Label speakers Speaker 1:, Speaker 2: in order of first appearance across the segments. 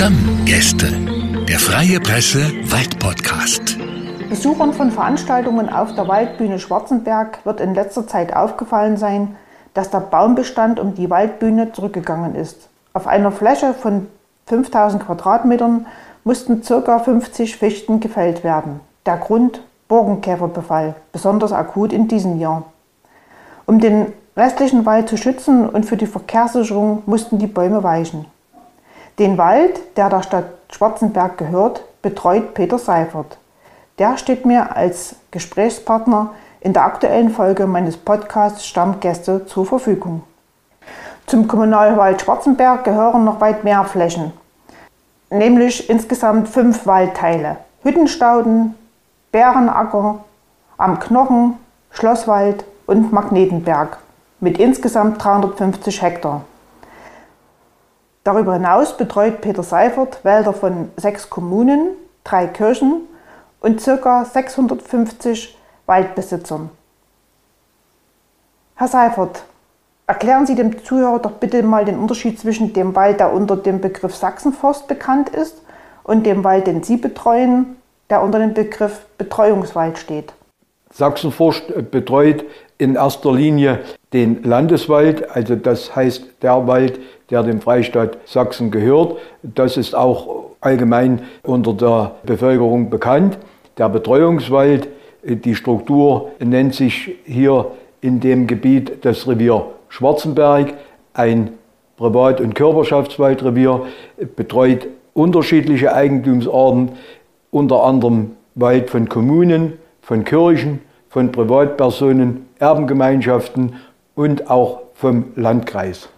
Speaker 1: Stammgäste. Der Freie Presse Waldpodcast.
Speaker 2: Besuchern von Veranstaltungen auf der Waldbühne Schwarzenberg wird in letzter Zeit aufgefallen sein, dass der Baumbestand um die Waldbühne zurückgegangen ist. Auf einer Fläche von 5000 Quadratmetern mussten ca. 50 Fichten gefällt werden. Der Grund Borkenkäferbefall, besonders akut in diesem Jahr. Um den restlichen Wald zu schützen und für die Verkehrssicherung mussten die Bäume weichen. Den Wald, der der Stadt Schwarzenberg gehört, betreut Peter Seifert. Der steht mir als Gesprächspartner in der aktuellen Folge meines Podcasts Stammgäste zur Verfügung. Zum Kommunalwald Schwarzenberg gehören noch weit mehr Flächen, nämlich insgesamt fünf Waldteile. Hüttenstauden, Bärenacker, am Knochen, Schlosswald und Magnetenberg mit insgesamt 350 Hektar. Darüber hinaus betreut Peter Seifert Wälder von sechs Kommunen, drei Kirchen und ca. 650 Waldbesitzern. Herr Seifert, erklären Sie dem Zuhörer doch bitte mal den Unterschied zwischen dem Wald, der unter dem Begriff Sachsenforst bekannt ist, und dem Wald, den Sie betreuen, der unter dem Begriff Betreuungswald steht.
Speaker 3: Sachsenforst betreut in erster Linie den Landeswald, also das heißt der Wald, der dem Freistaat Sachsen gehört. Das ist auch allgemein unter der Bevölkerung bekannt. Der Betreuungswald, die Struktur nennt sich hier in dem Gebiet das Revier Schwarzenberg, ein Privat- und Körperschaftswaldrevier, betreut unterschiedliche Eigentumsarten, unter anderem Wald von Kommunen, von Kirchen, von Privatpersonen, Erbengemeinschaften und auch vom Landkreis.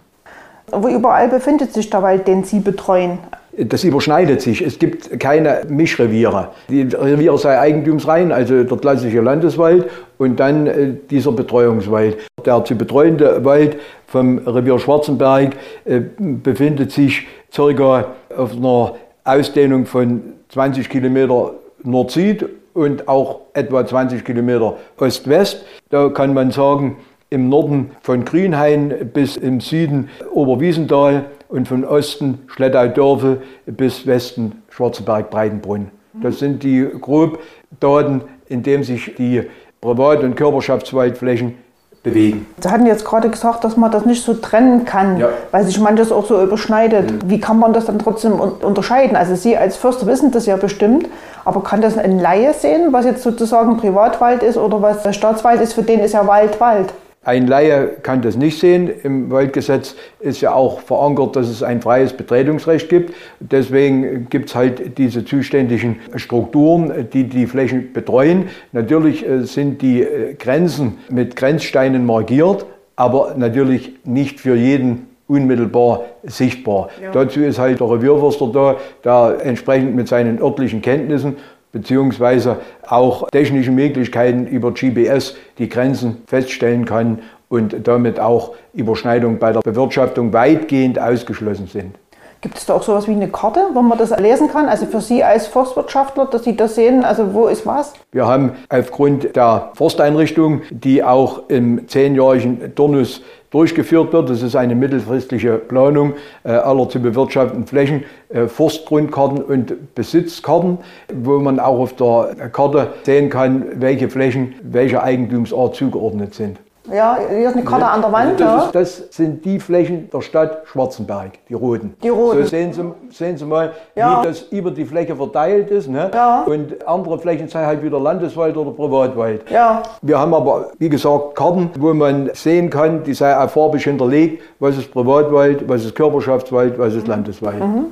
Speaker 2: Wo überall befindet sich der Wald, den Sie betreuen?
Speaker 3: Das überschneidet sich. Es gibt keine Mischreviere. Die Reviere sei eigentumsrein, also der klassische Landeswald und dann äh, dieser Betreuungswald. Der zu betreuende Wald vom Revier Schwarzenberg äh, befindet sich circa auf einer Ausdehnung von 20 Kilometer Nord-Süd und auch etwa 20 Kilometer Ost-West. Da kann man sagen, im Norden von Grünhain bis im Süden Oberwiesenthal und von Osten Schlettau-Dörfe bis Westen Schwarzenberg-Breitenbrunn. Das sind die Grobdaten, in denen sich die Privat- und Körperschaftswaldflächen bewegen.
Speaker 2: Sie hatten jetzt gerade gesagt, dass man das nicht so trennen kann, ja. weil sich manches auch so überschneidet. Mhm. Wie kann man das dann trotzdem unterscheiden? Also Sie als Förster wissen das ja bestimmt, aber kann das ein Laie sehen, was jetzt sozusagen Privatwald ist oder was Staatswald ist? Für den ist ja Wald Wald.
Speaker 3: Ein Laie kann das nicht sehen. Im Waldgesetz ist ja auch verankert, dass es ein freies Betretungsrecht gibt. Deswegen gibt es halt diese zuständigen Strukturen, die die Flächen betreuen. Natürlich äh, sind die äh, Grenzen mit Grenzsteinen markiert, aber natürlich nicht für jeden unmittelbar sichtbar. Ja. Dazu ist halt der Revierförster da, der entsprechend mit seinen örtlichen Kenntnissen beziehungsweise auch technische Möglichkeiten über GPS die Grenzen feststellen kann und damit auch Überschneidungen bei der Bewirtschaftung weitgehend ausgeschlossen sind.
Speaker 2: Gibt es da auch sowas wie eine Karte, wo man das lesen kann? Also für Sie als Forstwirtschaftler, dass Sie das sehen, also wo ist was?
Speaker 3: Wir haben aufgrund der Forsteinrichtung, die auch im zehnjährigen Turnus durchgeführt wird. Das ist eine mittelfristige Planung äh, aller zu bewirtschaftenden Flächen, äh, Forstgrundkarten und Besitzkarten, wo man auch auf der Karte sehen kann, welche Flächen welcher Eigentumsart zugeordnet sind.
Speaker 2: Ja, hier ist eine Karte an der Wand.
Speaker 3: Das, ist, das, sind die Flächen der Stadt Schwarzenberg, die roten.
Speaker 2: Die roten.
Speaker 3: So sehen Sie, sehen Sie mal, ja. wie das über die Fläche verteilt ist. Ne? Ja. Und andere Flächen sind halt wieder Landeswald oder Privatwald.
Speaker 2: Ja.
Speaker 3: Wir haben aber, wie gesagt, Karten, wo man sehen kann, die sei auch farbig hinterlegt, was ist Privatwald, was ist Körperschaftswald, was ist Landeswald. Mhm.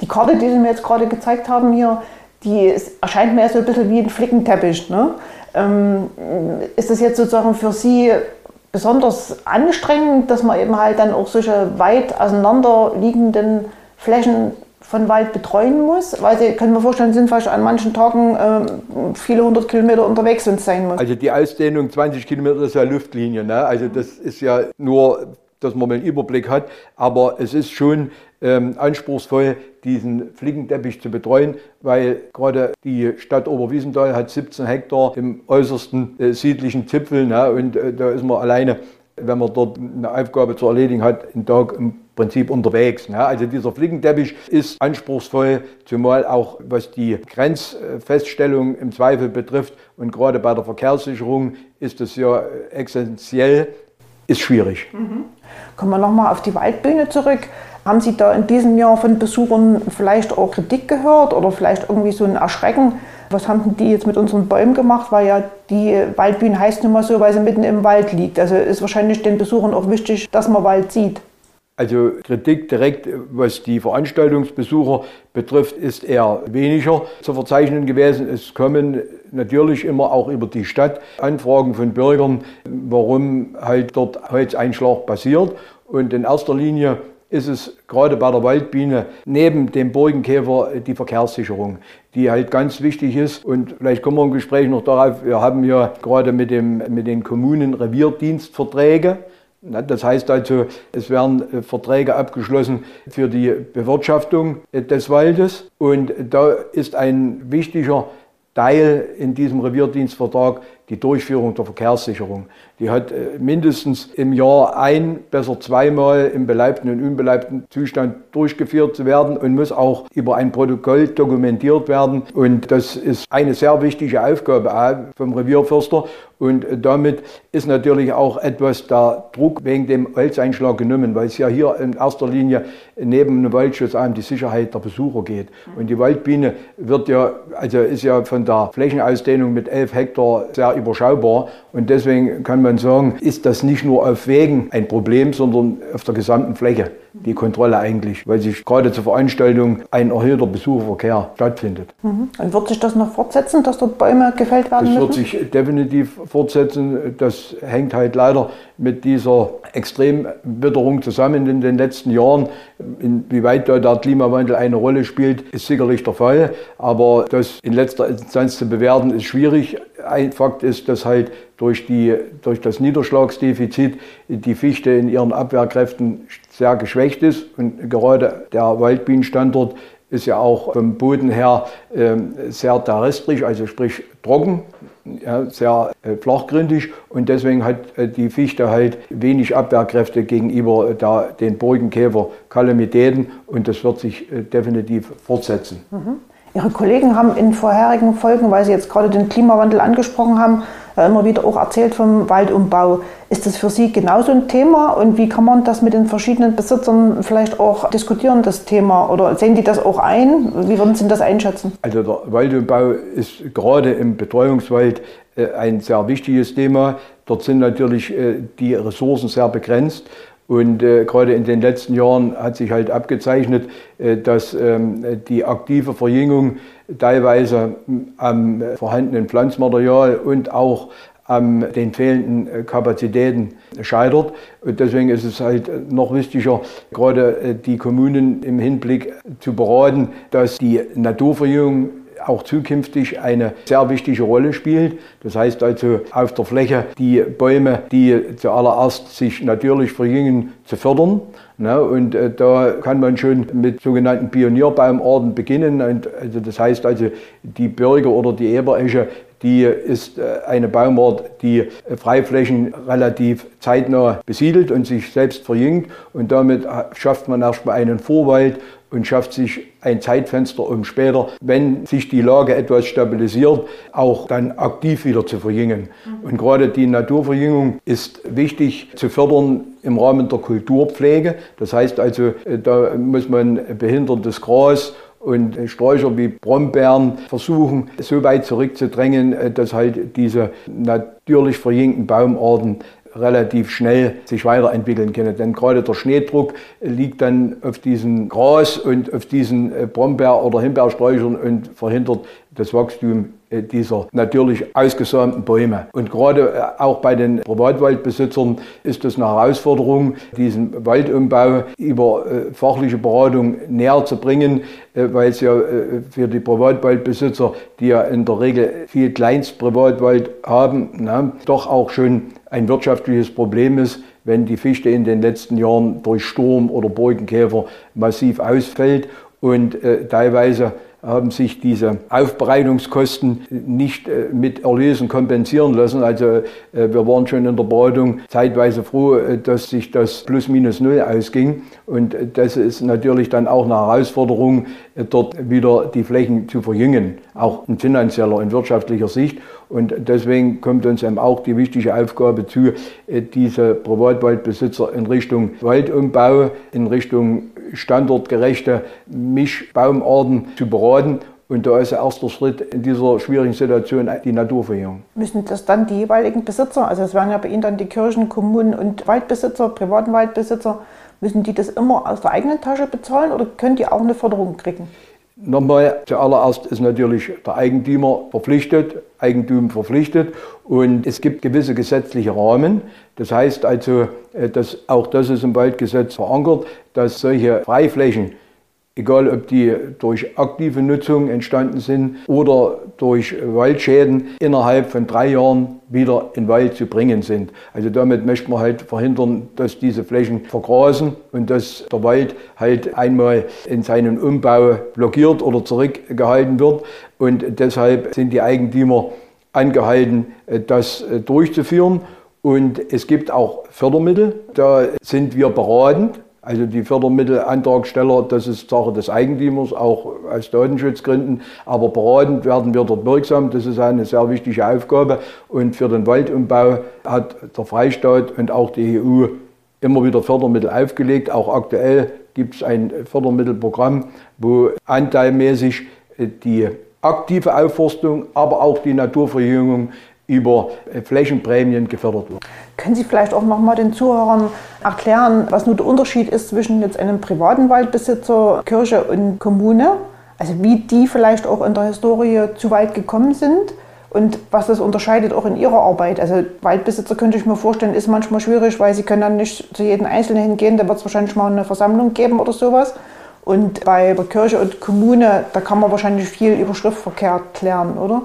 Speaker 2: Die Karte, die Sie mir jetzt gerade gezeigt haben hier, die erscheint mir so ein bisschen wie ein Flickenteppich. Ne? Ähm, ist das jetzt sozusagen für Sie besonders anstrengend, dass man eben halt dann auch solche weit auseinanderliegenden Flächen von Wald betreuen muss? Weil Sie können mir vorstellen, sind vielleicht an manchen Tagen äh, viele hundert Kilometer unterwegs, wenn sein muss.
Speaker 3: Also die Ausdehnung 20 Kilometer ist ja Luftlinie. Ne? Also das ist ja nur, dass man mal einen Überblick hat. Aber es ist schon ähm, anspruchsvoll, diesen Flickenteppich zu betreuen, weil gerade die Stadt Oberwiesenthal hat 17 Hektar im äußersten äh, südlichen Zipfel ne? und äh, da ist man alleine, wenn man dort eine Aufgabe zu erledigen hat, einen Tag im Prinzip unterwegs. Ne? Also dieser Flickenteppich ist anspruchsvoll, zumal auch was die Grenzfeststellung im Zweifel betrifft und gerade bei der Verkehrssicherung ist es ja essentiell, ist schwierig.
Speaker 2: Mhm. Kommen wir nochmal auf die Waldbühne zurück. Haben Sie da in diesem Jahr von Besuchern vielleicht auch Kritik gehört oder vielleicht irgendwie so ein Erschrecken? Was haben die jetzt mit unseren Bäumen gemacht? Weil ja die Waldbühne heißt nun mal so, weil sie mitten im Wald liegt. Also ist wahrscheinlich den Besuchern auch wichtig, dass man Wald sieht.
Speaker 3: Also Kritik direkt, was die Veranstaltungsbesucher betrifft, ist eher weniger zu verzeichnen gewesen. Es kommen natürlich immer auch über die Stadt Anfragen von Bürgern, warum halt dort Holzeinschlag passiert. Und in erster Linie ist es gerade bei der Waldbiene neben dem Burgenkäfer die Verkehrssicherung, die halt ganz wichtig ist. Und vielleicht kommen wir im Gespräch noch darauf, wir haben ja gerade mit, dem, mit den Kommunen Revierdienstverträge. Das heißt also, es werden äh, Verträge abgeschlossen für die Bewirtschaftung äh, des Waldes. Und da ist ein wichtiger Teil in diesem Revierdienstvertrag die Durchführung der Verkehrssicherung. Die hat äh, mindestens im Jahr ein, besser zweimal im beleibten und unbeleibten Zustand durchgeführt zu werden und muss auch über ein Protokoll dokumentiert werden. Und das ist eine sehr wichtige Aufgabe vom Revierförster. Und damit ist natürlich auch etwas der Druck wegen dem Holzeinschlag genommen, weil es ja hier in erster Linie neben dem Waldschutz um die Sicherheit der Besucher geht. Und die Waldbiene wird ja, also ist ja von der Flächenausdehnung mit 11 Hektar sehr überschaubar. Und deswegen kann man sagen, ist das nicht nur auf Wegen ein Problem, sondern auf der gesamten Fläche die Kontrolle eigentlich, weil sich gerade zur Veranstaltung ein erhöhter Besucherverkehr stattfindet.
Speaker 2: Mhm. Und wird sich das noch fortsetzen, dass dort Bäume gefällt werden
Speaker 3: Das
Speaker 2: müssen?
Speaker 3: wird sich definitiv fortsetzen. Das hängt halt leider mit dieser Extremwitterung zusammen in den letzten Jahren. Inwieweit da der Klimawandel eine Rolle spielt, ist sicherlich der Fall. Aber das in letzter Instanz zu bewerten, ist schwierig. Ein Fakt ist, dass halt durch, die, durch das Niederschlagsdefizit die Fichte in ihren Abwehrkräften sehr geschwächt ist. Und gerade der Waldbienenstandort ist ja auch vom Boden her äh, sehr terrestrisch, also sprich trocken, sehr äh, flachgründig und deswegen hat äh, die Fichte halt wenig Abwehrkräfte gegenüber der, den Burgenkäfer-Kalamitäten und das wird sich äh, definitiv fortsetzen.
Speaker 2: Mhm. Ihre Kollegen haben in vorherigen Folgen, weil Sie jetzt gerade den Klimawandel angesprochen haben, immer wieder auch erzählt vom Waldumbau. Ist das für Sie genauso ein Thema und wie kann man das mit den verschiedenen Besitzern vielleicht auch diskutieren, das Thema? Oder sehen die das auch ein? Wie würden Sie das einschätzen?
Speaker 3: Also der Waldumbau ist gerade im Betreuungswald äh, ein sehr wichtiges Thema. Dort sind natürlich äh, die Ressourcen sehr begrenzt. Und äh, gerade in den letzten Jahren hat sich halt abgezeichnet, äh, dass ähm, die aktive Verjüngung teilweise am vorhandenen Pflanzmaterial und auch an den fehlenden äh, Kapazitäten scheitert. Und deswegen ist es halt noch wichtiger, gerade äh, die Kommunen im Hinblick zu beraten, dass die Naturverjüngung auch zukünftig eine sehr wichtige Rolle spielt. Das heißt also auf der Fläche die Bäume, die zuallererst sich natürlich verjüngen, zu fördern. Ne? Und äh, da kann man schon mit sogenannten Pionierbaumarten beginnen. Und, also das heißt also die Birke oder die Eberesche, die ist äh, eine Baumart, die äh, Freiflächen relativ zeitnah besiedelt und sich selbst verjüngt. Und damit äh, schafft man erstmal einen Vorwald und schafft sich ein Zeitfenster, um später, wenn sich die Lage etwas stabilisiert, auch dann aktiv wieder zu verjüngen. Und gerade die Naturverjüngung ist wichtig zu fördern im Rahmen der Kulturpflege. Das heißt also, da muss man behindertes Gras und Sträucher wie Brombeeren versuchen, so weit zurückzudrängen, dass halt diese natürlich verjüngten Baumarten relativ schnell sich weiterentwickeln können. Denn gerade der Schneedruck liegt dann auf diesem Gras und auf diesen Brombeer- oder Himbeersträuchern und verhindert das Wachstum äh, dieser natürlich ausgesäumten Bäume. Und gerade äh, auch bei den Privatwaldbesitzern ist es eine Herausforderung, diesen Waldumbau über äh, fachliche Beratung näher zu bringen, weil es ja für die Privatwaldbesitzer, die ja in der Regel viel Kleinstprivatwald haben, na, doch auch schon ein wirtschaftliches Problem ist, wenn die Fichte in den letzten Jahren durch Sturm oder Borkenkäfer massiv ausfällt und äh, teilweise haben sich diese Aufbereitungskosten nicht äh, mit Erlösen kompensieren lassen. Also äh, wir waren schon in der Beratung zeitweise froh, äh, dass sich das plus minus null ausging. Und das ist natürlich dann auch eine Herausforderung, dort wieder die Flächen zu verjüngen, auch in finanzieller und wirtschaftlicher Sicht. Und deswegen kommt uns eben auch die wichtige Aufgabe zu, diese Privatwaldbesitzer in Richtung Waldumbau, in Richtung standortgerechte Mischbaumarten zu beraten. Und da ist der erste Schritt in dieser schwierigen Situation die Naturverjüngung.
Speaker 2: Müssen das dann die jeweiligen Besitzer, also es wären ja bei Ihnen dann die Kirchen, Kommunen und Waldbesitzer, privaten Waldbesitzer, müssen die das immer aus der eigenen Tasche bezahlen oder können die auch eine Förderung kriegen?
Speaker 3: Nochmal, zuallererst ist natürlich der Eigentümer verpflichtet, Eigentum verpflichtet und es gibt gewisse gesetzliche Rahmen. Das heißt also, äh, dass auch das ist im Waldgesetz verankert, dass solche Freiflächen egal ob die durch aktive Nutzung entstanden sind oder durch Waldschäden, innerhalb von drei Jahren wieder in Wald zu bringen sind. Also damit möchte man halt verhindern, dass diese Flächen vergrasen und dass der Wald halt einmal in seinem Umbau blockiert oder zurückgehalten wird. Und deshalb sind die Eigentümer angehalten, das durchzuführen. Und es gibt auch Fördermittel, da sind wir beratend also die Fördermittelantragsteller, das ist Sache des Eigentümers, auch aus Datenschutzgründen. Aber beratend werden wir dort wirksam. Das ist eine sehr wichtige Aufgabe. Und für den Waldumbau hat der Freistaat und auch die EU immer wieder Fördermittel aufgelegt. Auch aktuell gibt es ein Fördermittelprogramm, wo anteilmäßig die aktive Aufforstung, aber auch die Naturverjüngung über Flächenprämien gefördert wird.
Speaker 2: Können Sie vielleicht auch noch mal den Zuhörern erklären, was nur der Unterschied ist zwischen jetzt einem privaten Waldbesitzer, Kirche und Kommune? Also wie die vielleicht auch in der Historie zu weit gekommen sind und was das unterscheidet auch in ihrer Arbeit. Also Waldbesitzer könnte ich mir vorstellen, ist manchmal schwierig, weil sie können dann nicht zu jedem Einzelnen hingehen, da wird es wahrscheinlich mal eine Versammlung geben oder sowas. Und bei der Kirche und Kommune, da kann man wahrscheinlich viel über Schriftverkehr klären, oder?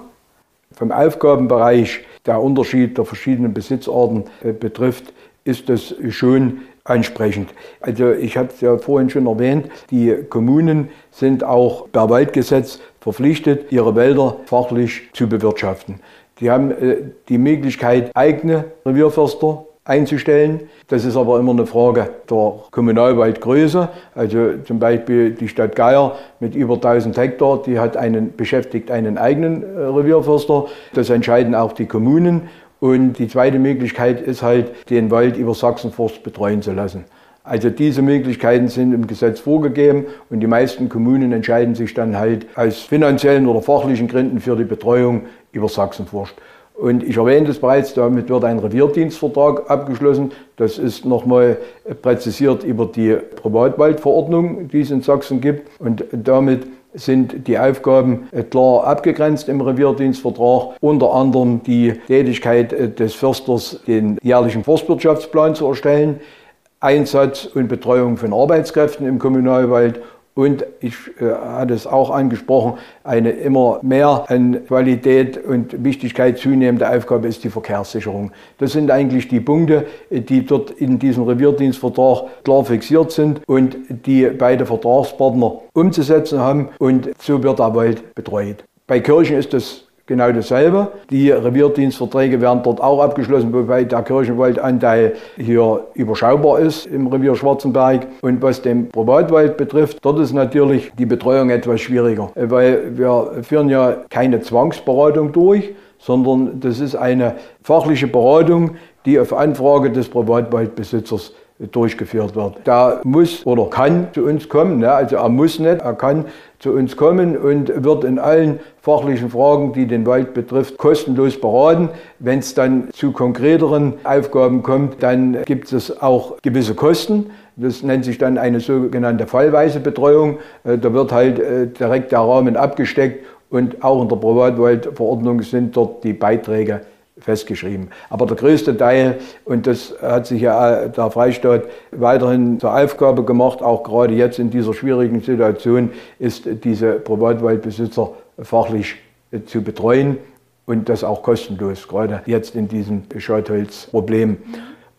Speaker 3: Vom Aufgabenbereich der Unterschied der verschiedenen Besitzarten äh, betrifft, ist das schon ansprechend. Also ich habe es ja vorhin schon erwähnt, die Kommunen sind auch per Waldgesetz verpflichtet, ihre Wälder fachlich zu bewirtschaften. Die haben äh, die Möglichkeit, eigene Revierförster einzustellen. Das ist aber immer eine Frage der Kommunalwaldgröße. Also zum Beispiel die Stadt Geier mit über 1000 Hektar, die hat einen, beschäftigt einen eigenen äh, Revierförster. Das entscheiden auch die Kommunen. Und die zweite Möglichkeit ist halt, den Wald über Sachsenforst betreuen zu lassen. Also diese Möglichkeiten sind im Gesetz vorgegeben und die meisten Kommunen entscheiden sich dann halt aus finanziellen oder fachlichen Gründen für die Betreuung über Sachsenforst. Und ich erwähnte es bereits, damit wird ein Revierdienstvertrag abgeschlossen. Das ist nochmal präzisiert über die Privatwaldverordnung, die es in Sachsen gibt. Und damit sind die Aufgaben klar abgegrenzt im Revierdienstvertrag. Unter anderem die Tätigkeit des Försters, den jährlichen Forstwirtschaftsplan zu erstellen, Einsatz und Betreuung von Arbeitskräften im Kommunalwald und ich äh, hatte es auch angesprochen, eine immer mehr an Qualität und Wichtigkeit zunehmende Aufgabe ist die Verkehrssicherung. Das sind eigentlich die Punkte, die dort in diesem Revierdienstvertrag klar fixiert sind und die beide Vertragspartner umzusetzen haben. Und so wird der Wald betreut. Bei Kirchen ist das genau dasselbe. Die Revierdienstverträge werden dort auch abgeschlossen, wobei der Kirchenwaldanteil hier überschaubar ist im Revier Schwarzenberg. Und was den Privatwald betrifft, dort ist natürlich die Betreuung etwas schwieriger, weil wir führen ja keine Zwangsberatung durch, sondern das ist eine fachliche Beratung, die auf Anfrage des Privatwaldbesitzers durchgeführt wird. Da muss oder kann zu uns kommen, ne? also er muss nicht, er kann zu uns kommen und wird in allen fachlichen Fragen, die den Wald betrifft, kostenlos beraten. Wenn es dann zu konkreteren Aufgaben kommt, dann gibt es auch gewisse Kosten. Das nennt sich dann eine sogenannte fallweise Betreuung. Äh, da wird halt äh, direkt der Rahmen abgesteckt und auch in der Privatwaldverordnung sind dort die Beiträge festgeschrieben. Aber der größte Teil, und das hat sich ja der Freistaat weiterhin zur Aufgabe gemacht, auch gerade jetzt in dieser schwierigen Situation, ist diese Privatwaldbesitzer fachlich zu betreuen und das auch kostenlos, gerade jetzt in diesem Scheutholzproblem.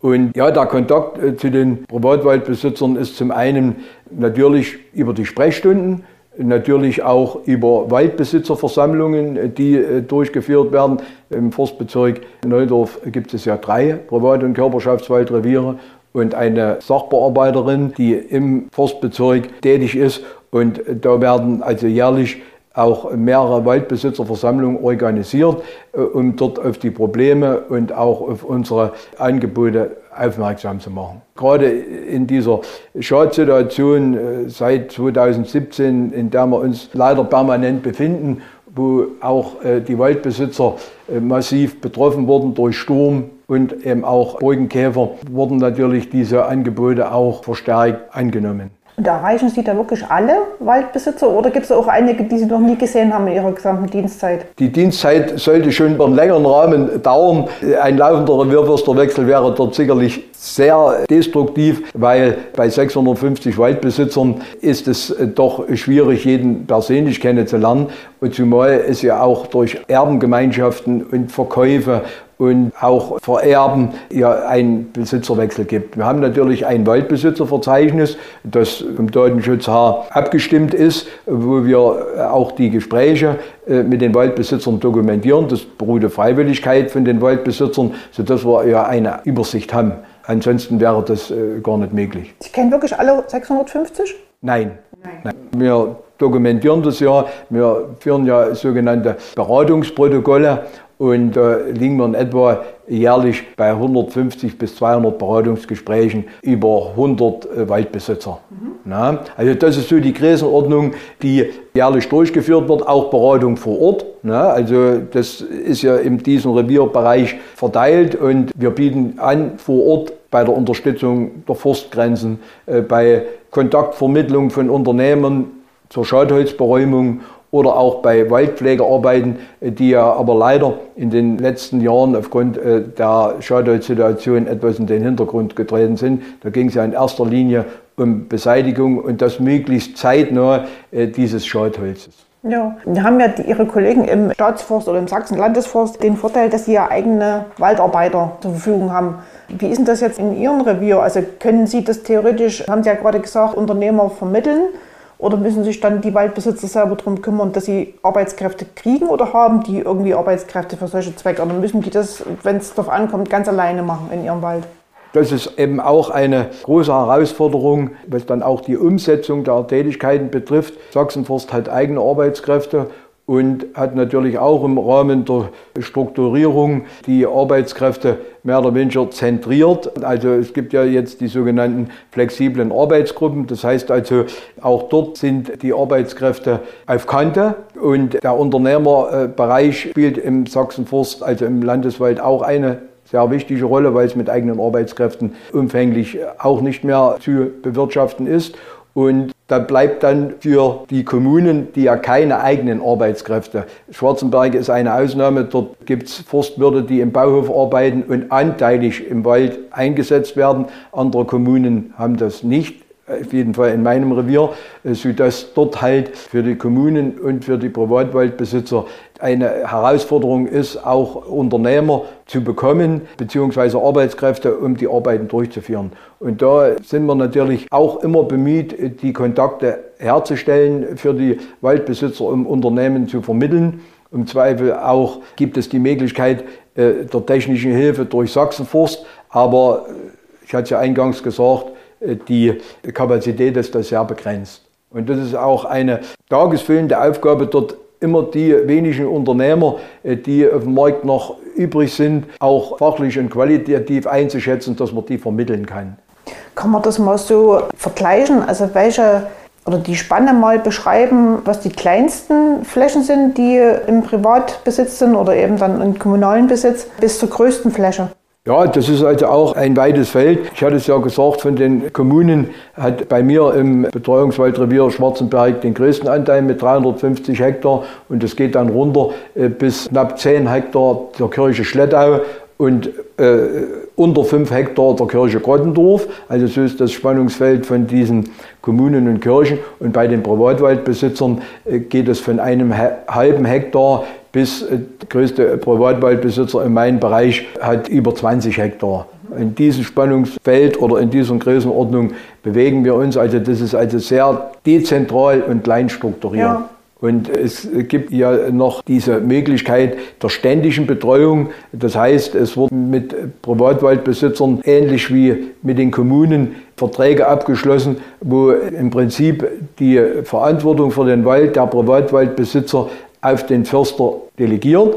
Speaker 3: Und ja, der Kontakt äh, zu den Privatwaldbesitzern ist zum einen natürlich über die Sprechstunden, natürlich auch über Waldbesitzerversammlungen, die äh, durchgeführt werden. Im Forstbezirk Neudorf gibt es ja drei Privat- und Körperschaftswaldreviere und eine Sachbearbeiterin, die im Forstbezirk tätig ist. Und da werden also jährlich auch mehrere Waldbesitzerversammlungen organisiert, äh, um dort auf die Probleme und auch auf unsere Angebote aufmerksam zu machen. Gerade in dieser Schadsituation äh, seit 2017, in der wir uns leider permanent befinden, wo auch äh, die Waldbesitzer massiv betroffen wurden durch Sturm und eben auch Burgenkäfer, wurden natürlich diese Angebote auch verstärkt angenommen.
Speaker 2: Und erreichen Sie da wirklich alle Waldbesitzer oder gibt es auch einige, die Sie noch nie gesehen haben in Ihrer gesamten Dienstzeit?
Speaker 3: Die Dienstzeit sollte schon über einen längeren Rahmen dauern. Ein laufender Revierförsterwechsel wäre dort sicherlich sehr destruktiv, weil bei 650 Waldbesitzern ist es doch schwierig, jeden persönlich kennenzulernen. Und zumal es ja auch durch Erbengemeinschaften und Verkäufe und auch Vererben ja einen Besitzerwechsel gibt. Wir haben natürlich ein Waldbesitzerverzeichnis, das vom Datenschutz her abgestimmt ist, wo wir auch die Gespräche äh, mit den Waldbesitzern dokumentieren. Das beruht auf Freiwilligkeit von den Waldbesitzern, sodass wir ja eine Übersicht haben. Ansonsten wäre das äh, gar nicht möglich.
Speaker 2: Sie kennen wirklich alle 650?
Speaker 3: Nein. Nein. Wir dokumentieren das ja. Wir führen ja sogenannte Beratungsprotokolle und äh, liegen wir in etwa jährlich bei 150 bis 200 Beratungsgesprächen über 100 äh, Waldbesitzer. Mhm. Also das ist so die Größenordnung, die jährlich durchgeführt wird, auch Beratung vor Ort. Na, also das ist ja in diesem Revierbereich verteilt und wir bieten an vor Ort bei der Unterstützung der Forstgrenzen, äh, bei Kontaktvermittlung von Unternehmen zur Schadholzberäumung oder auch bei Waldpflegearbeiten, die ja aber leider in den letzten Jahren aufgrund äh, der Schadholzsituation etwas in den Hintergrund getreten sind. Da ging es ja in erster Linie um Beseitigung und das möglichst zeitnah äh, dieses Schadholzes.
Speaker 2: Ja, wir haben ja die, Ihre Kollegen im Staatsforst oder im Sachsen-Landesforst den Vorteil, dass sie ja eigene Waldarbeiter zur Verfügung haben. Wie ist denn das jetzt in Ihrem Revier? Also können Sie das theoretisch, haben Sie ja gerade gesagt, Unternehmer vermitteln? Oder müssen sich dann die Waldbesitzer selber darum kümmern, dass sie Arbeitskräfte kriegen oder haben die irgendwie Arbeitskräfte für solche Zwecke? Oder müssen die das, wenn es darauf ankommt, ganz alleine machen in ihrem Wald?
Speaker 3: Das ist eben auch eine große Herausforderung, was dann auch die Umsetzung der Tätigkeiten betrifft. Sachsenforst hat eigene Arbeitskräfte und hat natürlich auch im Rahmen der Strukturierung die Arbeitskräfte mehr oder weniger zentriert. Also es gibt ja jetzt die sogenannten flexiblen Arbeitsgruppen. Das heißt also, auch dort sind die Arbeitskräfte auf Kante und der Unternehmerbereich spielt im Sachsenforst, also im Landeswald auch eine sehr wichtige Rolle, weil es mit eigenen Arbeitskräften umfänglich auch nicht mehr zu bewirtschaften ist. Und da bleibt dann für die Kommunen, die ja keine eigenen Arbeitskräfte. Schwarzenberg ist eine Ausnahme. Dort gibt es Forstwirte, die im Bauhof arbeiten und anteilig im Wald eingesetzt werden. Andere Kommunen haben das nicht auf jeden Fall in meinem Revier, sodass dort halt für die Kommunen und für die Privatwaldbesitzer eine Herausforderung ist, auch Unternehmer zu bekommen, beziehungsweise Arbeitskräfte, um die Arbeiten durchzuführen. Und da sind wir natürlich auch immer bemüht, die Kontakte herzustellen für die Waldbesitzer, um Unternehmen zu vermitteln. Im Zweifel auch gibt es die Möglichkeit äh, der technischen Hilfe durch Sachsenforst, aber ich hatte ja eingangs gesagt, äh, die Kapazität ist da sehr begrenzt. Und das ist auch eine tagesfüllende Aufgabe, dort immer die wenigen Unternehmer, äh, die auf dem Markt noch übrig sind, auch fachlich und qualitativ einzuschätzen, dass man die vermitteln kann.
Speaker 2: Kann man das mal so vergleichen? Also welche oder die Spanne mal beschreiben, was die kleinsten Flächen sind, die im Privatbesitz sind oder eben dann im kommunalen Besitz, bis zur größten Fläche?
Speaker 3: Ja, das ist also auch ein weites Feld. Ich hatte es ja gesagt, von den Kommunen hat bei mir im Betreuungswaldrevier Schwarzenberg den größten Anteil mit 350 Hektar und es geht dann runter äh, bis knapp 10 Hektar der Kirche Schlettau und äh, unter 5 Hektar der Kirche Grottendorf. Also so ist das Spannungsfeld von diesen Kommunen und Kirchen. Und bei den Privatwaldbesitzern äh, geht es von einem halben Hektar bis äh, der größte Privatwaldbesitzer in meinem Bereich hat über 20 Hektar. In diesem Spannungsfeld oder in dieser Größenordnung bewegen wir uns. Also das ist also sehr dezentral und klein strukturiert. Ja. Und es gibt ja noch diese Möglichkeit der ständigen Betreuung. Das heißt, es wurden mit Privatwaldbesitzern ähnlich wie mit den Kommunen Verträge abgeschlossen, wo im Prinzip die Verantwortung für den Wald der Privatwaldbesitzer auf den Förster delegiert.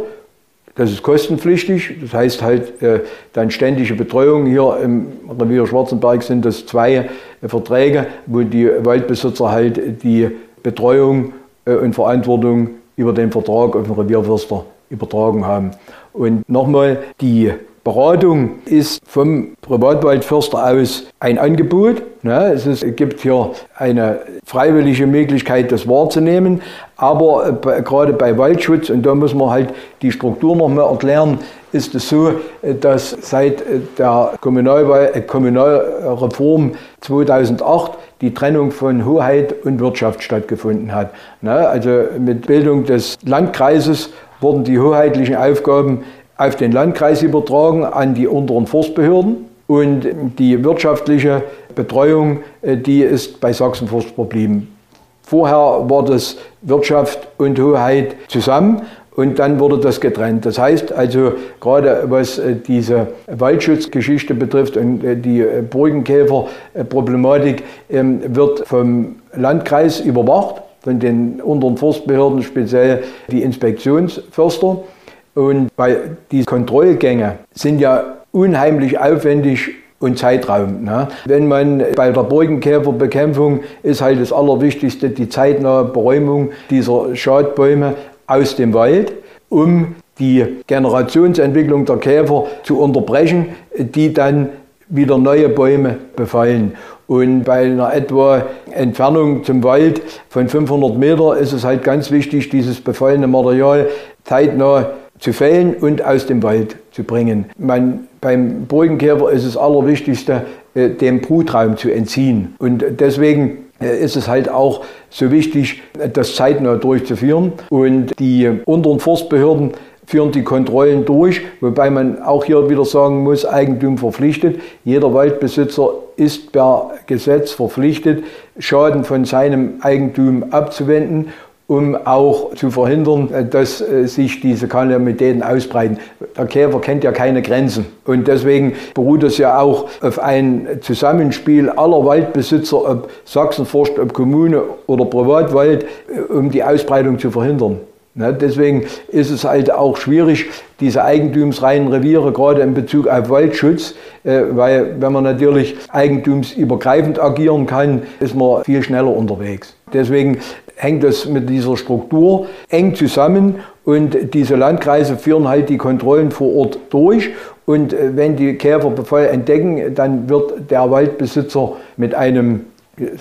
Speaker 3: Das ist kostenpflichtig, das heißt halt äh, dann ständige Betreuung. Hier im Revier Schwarzenberg sind das zwei Verträge, wo die Waldbesitzer halt die Betreuung äh, und Verantwortung über den Vertrag auf den Revierförster übertragen haben. Und nochmal, die Beratung ist vom Privatwaldförster aus ein Angebot. Es, gibt hier eine freiwillige Möglichkeit, das wahrzunehmen. Aber gerade bei Waldschutz, und da muss man halt die Struktur nochmal erklären, ist es so, dass seit der Kommunalreform 2008 die Trennung von Hoheit und Wirtschaft stattgefunden hat. Also mit Bildung des Landkreises wurden die hoheitlichen Aufgaben auf den Landkreis übertragen, an die unteren Forstbehörden. Und die wirtschaftliche Betreuung, äh, die ist bei Sachsenforst verblieben. Vorher war das Wirtschaft und Hoheit zusammen und dann wurde das getrennt. Das heißt also, gerade was äh, diese Waldschutzgeschichte betrifft und äh, die Burgenkäferproblematik, ähm, wird vom Landkreis überwacht, von den unteren Forstbehörden, speziell die Inspektionsförster. Und weil die Kontrollgänge sind ja unheimlich aufwendig und Zeitraum. Ne? Wenn man bei der Borkenkäferbekämpfung ist halt das Allerwichtigste die zeitnahe Beräumung dieser Schadbäume aus dem Wald, um die Generationsentwicklung der Käfer zu unterbrechen, die dann wieder neue Bäume befallen. Und bei einer etwa Entfernung zum Wald von 500 Meter ist es halt ganz wichtig, dieses befallene Material zeitnah zu fällen und aus dem Wald zu bringen. Man, beim Burgenkäfer ist es Allerwichtigste, äh, dem Brutraum zu entziehen. Und deswegen äh, ist es halt auch so wichtig, das zeitnah durchzuführen. Und die unteren Forstbehörden führen die Kontrollen durch, wobei man auch hier wieder sagen muss, Eigentum verpflichtet. Jeder Waldbesitzer ist per Gesetz verpflichtet, Schaden von seinem Eigentum abzuwenden um auch zu verhindern, dass äh, sich diese Kalamitäten ausbreiten. Der Käfer kennt ja keine Grenzen. Und deswegen beruht es ja auch auf ein Zusammenspiel aller Waldbesitzer, ob Sachsenforst, ob Kommune oder Privatwald, äh, um die Ausbreitung zu verhindern. Deswegen ist es halt auch schwierig, diese eigentumsreinen Reviere, gerade in Bezug auf Waldschutz, äh, weil wenn man natürlich eigentumsübergreifend agieren kann, ist man viel schneller unterwegs. Deswegen hängt das mit dieser Struktur eng zusammen und diese Landkreise führen halt die Kontrollen vor Ort durch. Und äh, wenn die Käferbefall entdecken, dann wird der Waldbesitzer mit einem,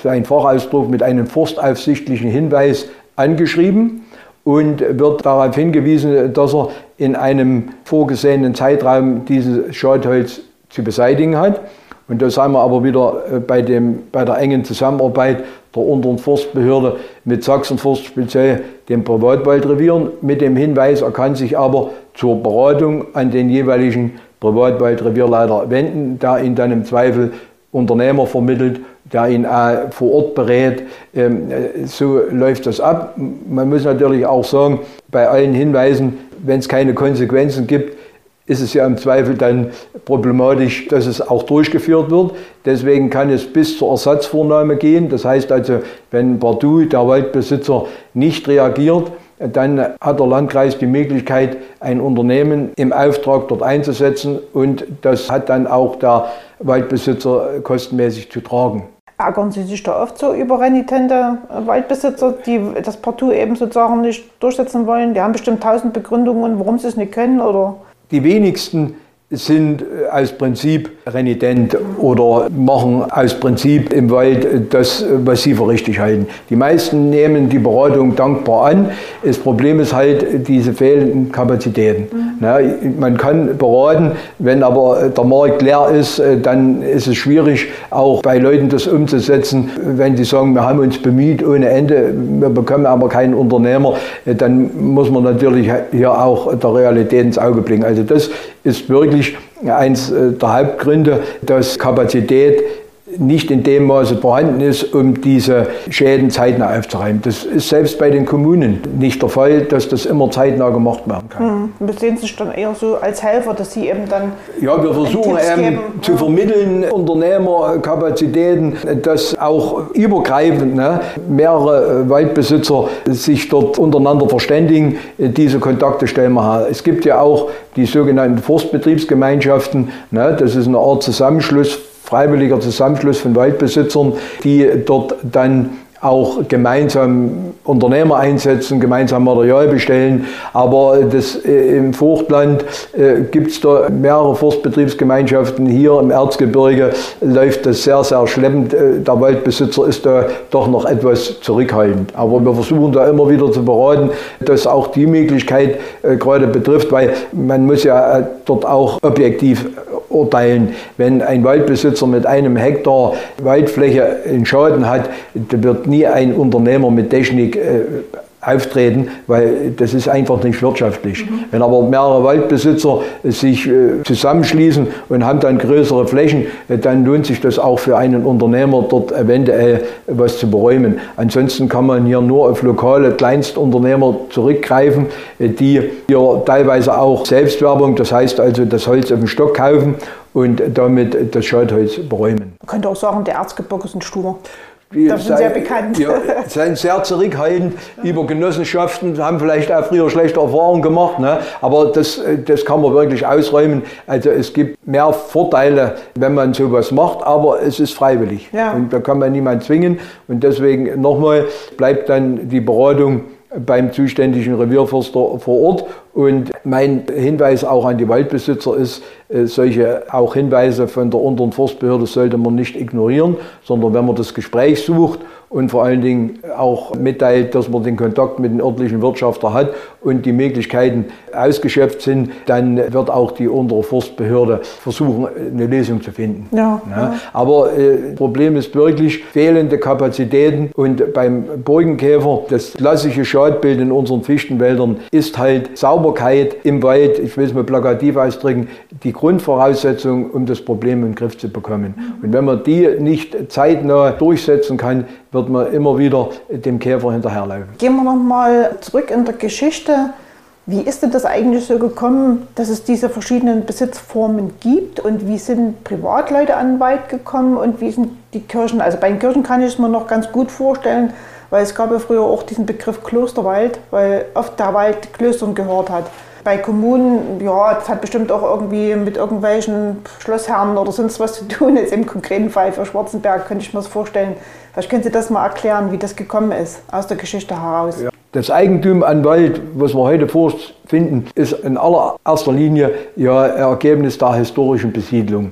Speaker 3: sein Fachausdruck, mit einem forstaufsichtlichen Hinweis angeschrieben und wird darauf hingewiesen, dass er in einem vorgesehenen Zeitraum dieses Schadholz zu beseitigen hat. Und da sind wir aber wieder äh, bei, dem, bei der engen Zusammenarbeit der unteren Forstbehörde mit Sachsenforst, speziell den Privatwaldrevieren, mit dem Hinweis, er kann sich aber zur Beratung an den jeweiligen Privatwaldrevierleiter wenden, der ihn dann im Zweifel Unternehmer vermittelt, der ihn auch vor Ort berät. Ähm, äh, so läuft das ab. Man muss natürlich auch sagen, bei allen Hinweisen, wenn es keine Konsequenzen gibt, ist es ja im Zweifel dann problematisch, dass es auch durchgeführt wird. Deswegen kann es bis zur Ersatzvornahme gehen. Das heißt also, wenn partout der Waldbesitzer nicht reagiert, dann hat der Landkreis die Möglichkeit, ein Unternehmen im Auftrag dort einzusetzen und das hat dann auch der Waldbesitzer kostenmäßig zu tragen.
Speaker 2: Ärgern Sie sich da oft so über renitente Waldbesitzer, die das partout eben sozusagen nicht durchsetzen wollen? Die haben bestimmt tausend Begründungen, warum sie es nicht können oder
Speaker 3: die wenigsten sind äh, aus Prinzip renitent oder machen aus Prinzip im Wald das, was sie für richtig halten. Die meisten nehmen die Beratung dankbar an. Das Problem ist halt diese fehlenden Kapazitäten. Mhm. Na, man kann beraten, wenn aber der Markt leer ist, äh, dann ist es schwierig, auch bei Leuten das umzusetzen. Wenn die sagen, wir haben uns bemüht ohne Ende, wir bekommen aber keinen Unternehmer, äh, dann muss man natürlich hier auch der Realität ins Auge blicken. Also das ist wirklich eins äh, der Hauptgründe, dass Kapazität nicht in dem Maße vorhanden ist, um diese Schäden zeitnah aufzuräumen. Das ist selbst bei den Kommunen nicht der Fall, dass das immer zeitnah gemacht werden kann.
Speaker 2: Mhm. sehen sich dann eher so als Helfer, dass Sie eben dann.
Speaker 3: Ja, wir versuchen eben zu vermitteln, Unternehmerkapazitäten, dass auch übergreifend ne, mehrere äh, Waldbesitzer sich dort untereinander verständigen, diese Kontakte stellen wir her. Es gibt ja auch die sogenannten Forstbetriebsgemeinschaften, ne, das ist eine Art Zusammenschluss freiwilliger Zusammenschluss von Waldbesitzern, die dort dann auch gemeinsam Unternehmer einsetzen, gemeinsam Material bestellen. Aber das, äh, im Fruchtland äh, gibt es da mehrere Forstbetriebsgemeinschaften. Hier im Erzgebirge läuft das sehr, sehr schleppend. Äh, der Waldbesitzer ist da doch noch etwas zurückhaltend. Aber wir versuchen da immer wieder zu beraten, dass auch die Möglichkeit äh, gerade betrifft, weil man muss ja äh, dort auch objektiv urteilen. Wenn ein Waldbesitzer mit einem Hektar Waldfläche einen Schaden hat, wird nie ein Unternehmer mit Technik äh, auftreten, weil das ist einfach nicht wirtschaftlich. Mhm. Wenn aber mehrere Waldbesitzer sich äh, zusammenschließen und haben dann größere Flächen, äh, dann lohnt sich das auch für einen Unternehmer, dort eventuell was zu beräumen. Ansonsten kann man hier nur auf lokale Kleinstunternehmer zurückgreifen, äh, die hier teilweise auch Selbstwerbung, das heißt also das Holz auf den Stock kaufen und damit das Schadholz beräumen.
Speaker 2: Man könnte auch sagen, der Erzgebirge ist ein Stur. Die das sind sehr bekannt.
Speaker 3: Ja, sind sehr zurückhaltend über Genossenschaften, haben vielleicht auch früher schlechte Erfahrungen gemacht, ne? aber das, das kann man wirklich ausräumen. Also es gibt mehr Vorteile, wenn man sowas macht, aber es ist freiwillig. Ja. Und da kann man niemand zwingen. Und deswegen nochmal bleibt dann die Beratung beim zuständigen Revierförster vor Ort. Und mein Hinweis auch an die Waldbesitzer ist, äh, solche auch Hinweise von der unteren Forstbehörde sollte man nicht ignorieren, sondern wenn man das Gespräch sucht und vor allen Dingen auch mitteilt, dass man den Kontakt mit den örtlichen Wirtschafter hat und die Möglichkeiten ausgeschöpft sind, dann wird auch die untere Forstbehörde versuchen, eine Lösung zu finden. Ja, ja. Aber äh, Problem ist wirklich fehlende Kapazitäten und beim Burgenkäfer, das klassische Schadbild in unseren Fichtenwäldern ist halt Sauberkeit im Wald, ich will es mal plakativ ausdrücken, die Grundvoraussetzung, um das Problem in den Griff zu bekommen. Und wenn man die nicht zeitnah durchsetzen kann, wird man immer wieder dem Käfer hinterherlaufen.
Speaker 2: Gehen wir nochmal zurück in der Geschichte. Wie ist denn das eigentlich so gekommen, dass es diese verschiedenen Besitzformen gibt und wie sind Privatleute an den Wald gekommen und wie sind die Kirchen? Also bei den Kirchen kann ich es mir noch ganz gut vorstellen, weil es gab ja früher auch diesen Begriff Klosterwald, weil oft der Wald Klöstern gehört hat bei Kommunen, ja, das hat bestimmt auch irgendwie mit irgendwelchen Schlossherren oder sonst was zu tun. Jetzt im konkreten Fall für Schwarzenberg könnte ich mir das vorstellen. Vielleicht können Sie das mal erklären, wie das gekommen ist, aus der Geschichte heraus. Ja.
Speaker 3: Das Eigentum an Wald, was wir heute vorfinden, ist in allererster Linie ja Ergebnis der historischen Besiedlung.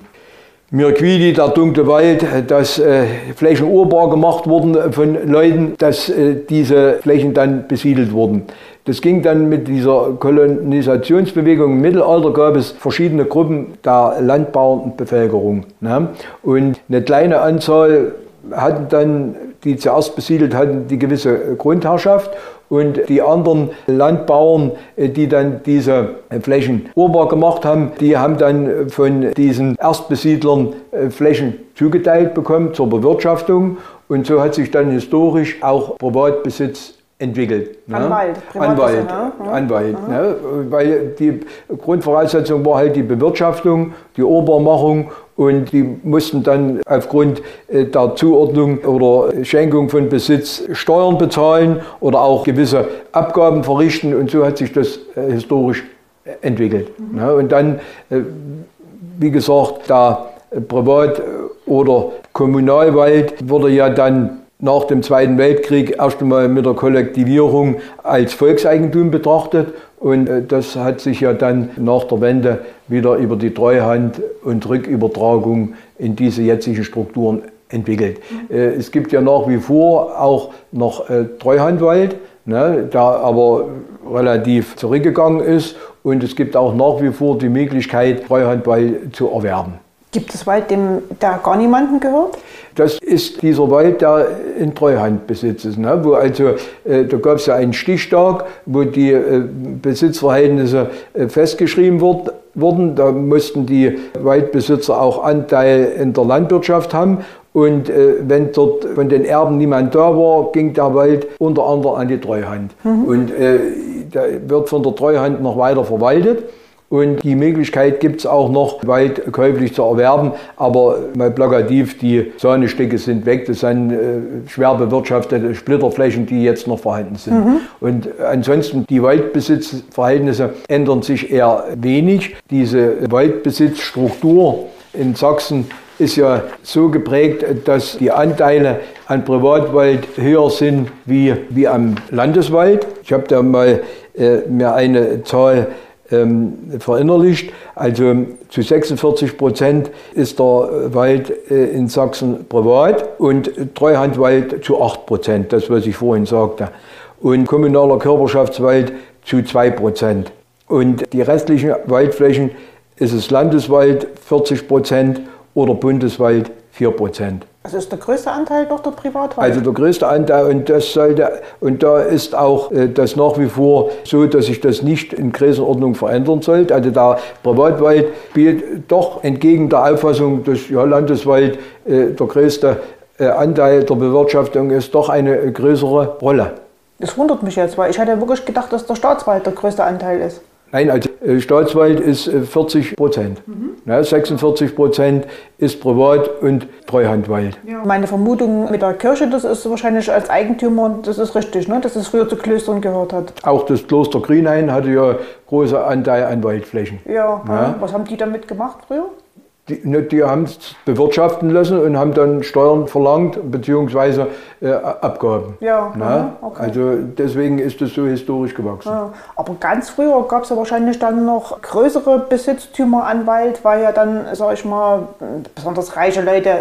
Speaker 3: Mirquidi, der dunkle Wald, dass äh, Flächen urbar gemacht wurden von Leuten, dass äh, diese Flächen dann besiedelt wurden. Das ging dann mit dieser Kolonisationsbewegung. Im Mittelalter gab es verschiedene Gruppen der Landbauernbevölkerung. Ne? Und eine kleine Anzahl hatten dann, die zuerst besiedelt hatten, die gewisse Grundherrschaft. Und die anderen Landbauern, die dann diese Flächen urbar gemacht haben, die haben dann von diesen Erstbesiedlern Flächen zugeteilt bekommen zur Bewirtschaftung. Und so hat sich dann historisch auch Privatbesitz entwickelt.
Speaker 2: Ne? Anwalt.
Speaker 3: Anwalt, ne? Anwalt ne? Weil die Grundvoraussetzung war halt die Bewirtschaftung, die Obermachung und die mussten dann aufgrund äh, der Zuordnung oder Schenkung von Besitz Steuern bezahlen oder auch gewisse Abgaben verrichten und so hat sich das äh, historisch äh, entwickelt. Mhm. Und dann, wie gesagt, der Privat- oder Kommunalwald wurde ja dann nach dem Zweiten Weltkrieg erst einmal mit der Kollektivierung als Volkseigentum betrachtet. Und äh, das hat sich ja dann nach der Wende wieder über die Treuhand und Rückübertragung in diese jetzigen Strukturen entwickelt. Mhm. Es gibt ja nach wie vor auch noch Treuhandwald, ne, der aber relativ zurückgegangen ist und es gibt auch nach wie vor die Möglichkeit, Treuhandwald zu erwerben.
Speaker 2: Gibt es Wald, dem da gar niemanden gehört?
Speaker 3: Das ist dieser Wald, der in Treuhandbesitz ist. Ne? Wo also, äh, da gab es ja einen Stichtag, wo die äh, Besitzverhältnisse äh, festgeschrieben wird, wurden. Da mussten die Waldbesitzer auch Anteil in der Landwirtschaft haben. Und äh, wenn dort von den Erben niemand da war, ging der Wald unter anderem an die Treuhand. Mhm. Und äh, der wird von der Treuhand noch weiter verwaltet. Und die Möglichkeit gibt es auch noch, weit käuflich zu erwerben. Aber mal plakativ, die Sahnestücke sind weg. Das sind äh, schwer bewirtschaftete Splitterflächen, die jetzt noch vorhanden sind. Mhm. Und ansonsten, die Waldbesitzverhältnisse ändern sich eher wenig. Diese Waldbesitzstruktur in Sachsen ist ja so geprägt, dass die Anteile an Privatwald höher sind wie, wie am Landeswald. Ich habe da mal äh, mir eine Zahl ähm, verinnerlicht. Also zu 46 Prozent ist der Wald äh, in Sachsen privat und Treuhandwald zu 8 Prozent, das was ich vorhin sagte. Und kommunaler Körperschaftswald zu 2 Prozent. Und die restlichen Waldflächen ist es Landeswald 40 Prozent oder Bundeswald 4 Prozent.
Speaker 2: Also ist der größte Anteil doch der Privatwald?
Speaker 3: Also der größte Anteil und das sollte und da ist auch äh, das nach wie vor so, dass sich das nicht in Größenordnung verändern sollte. Also der Privatwald spielt doch entgegen der Auffassung des ja, Landeswald äh, der größte äh, Anteil der Bewirtschaftung ist doch eine größere Rolle.
Speaker 2: Das wundert mich jetzt, weil ich hätte wirklich gedacht, dass der Staatswald der größte Anteil ist.
Speaker 3: Nein, also äh, Staatswald ist 40 äh, Prozent. Mhm. Ja, 46 Prozent ist Privat- und Treuhandwald.
Speaker 2: Ja. Meine Vermutung mit der Kirche, das ist wahrscheinlich als Eigentümer, das ist richtig, ne? dass es früher zu Klöstern gehört hat.
Speaker 3: Auch das Kloster Grünhain hatte ja große Anteil an Waldflächen.
Speaker 2: Ja, ja. was haben die damit gemacht früher?
Speaker 3: Die, ne, die haben es bewirtschaften lassen und haben dann Steuern verlangt bzw. Äh, Abgaben.
Speaker 2: Ja, ja
Speaker 3: okay. Also deswegen ist es so historisch gewachsen. Ja.
Speaker 2: Aber ganz früher gab es ja wahrscheinlich dann noch größere Besitztümer an Wald, weil ja dann, sag ich mal, besonders reiche Leute,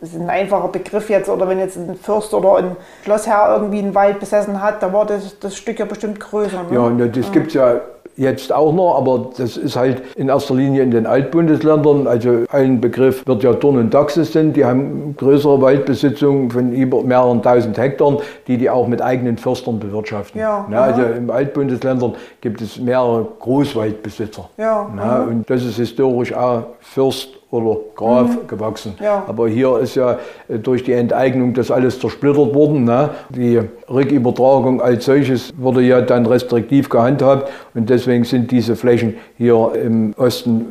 Speaker 2: das ist ein einfacher Begriff jetzt, oder wenn jetzt ein Fürst oder ein Schlossherr irgendwie einen Wald besessen hat, da war das, das Stück ja bestimmt größer.
Speaker 3: Ne? Ja, ne, das ja. gibt es ja jetzt auch noch, aber das ist halt in erster Linie in den Altbundesländern. Also ein Begriff wird ja Dorn und Daxis sind, die haben größere Waldbesitzungen von über mehreren tausend Hektar, die die auch mit eigenen Förstern bewirtschaften. Ja, ja, also im Altbundesländern gibt es mehrere Großwaldbesitzer. Ja, ja, und das ist historisch auch Fürst oder Graf mhm. gewachsen. Ja. Aber hier ist ja äh, durch die Enteignung das alles zersplittert worden. Ne? Die Rückübertragung als solches wurde ja dann restriktiv gehandhabt und deswegen sind diese Flächen hier im Osten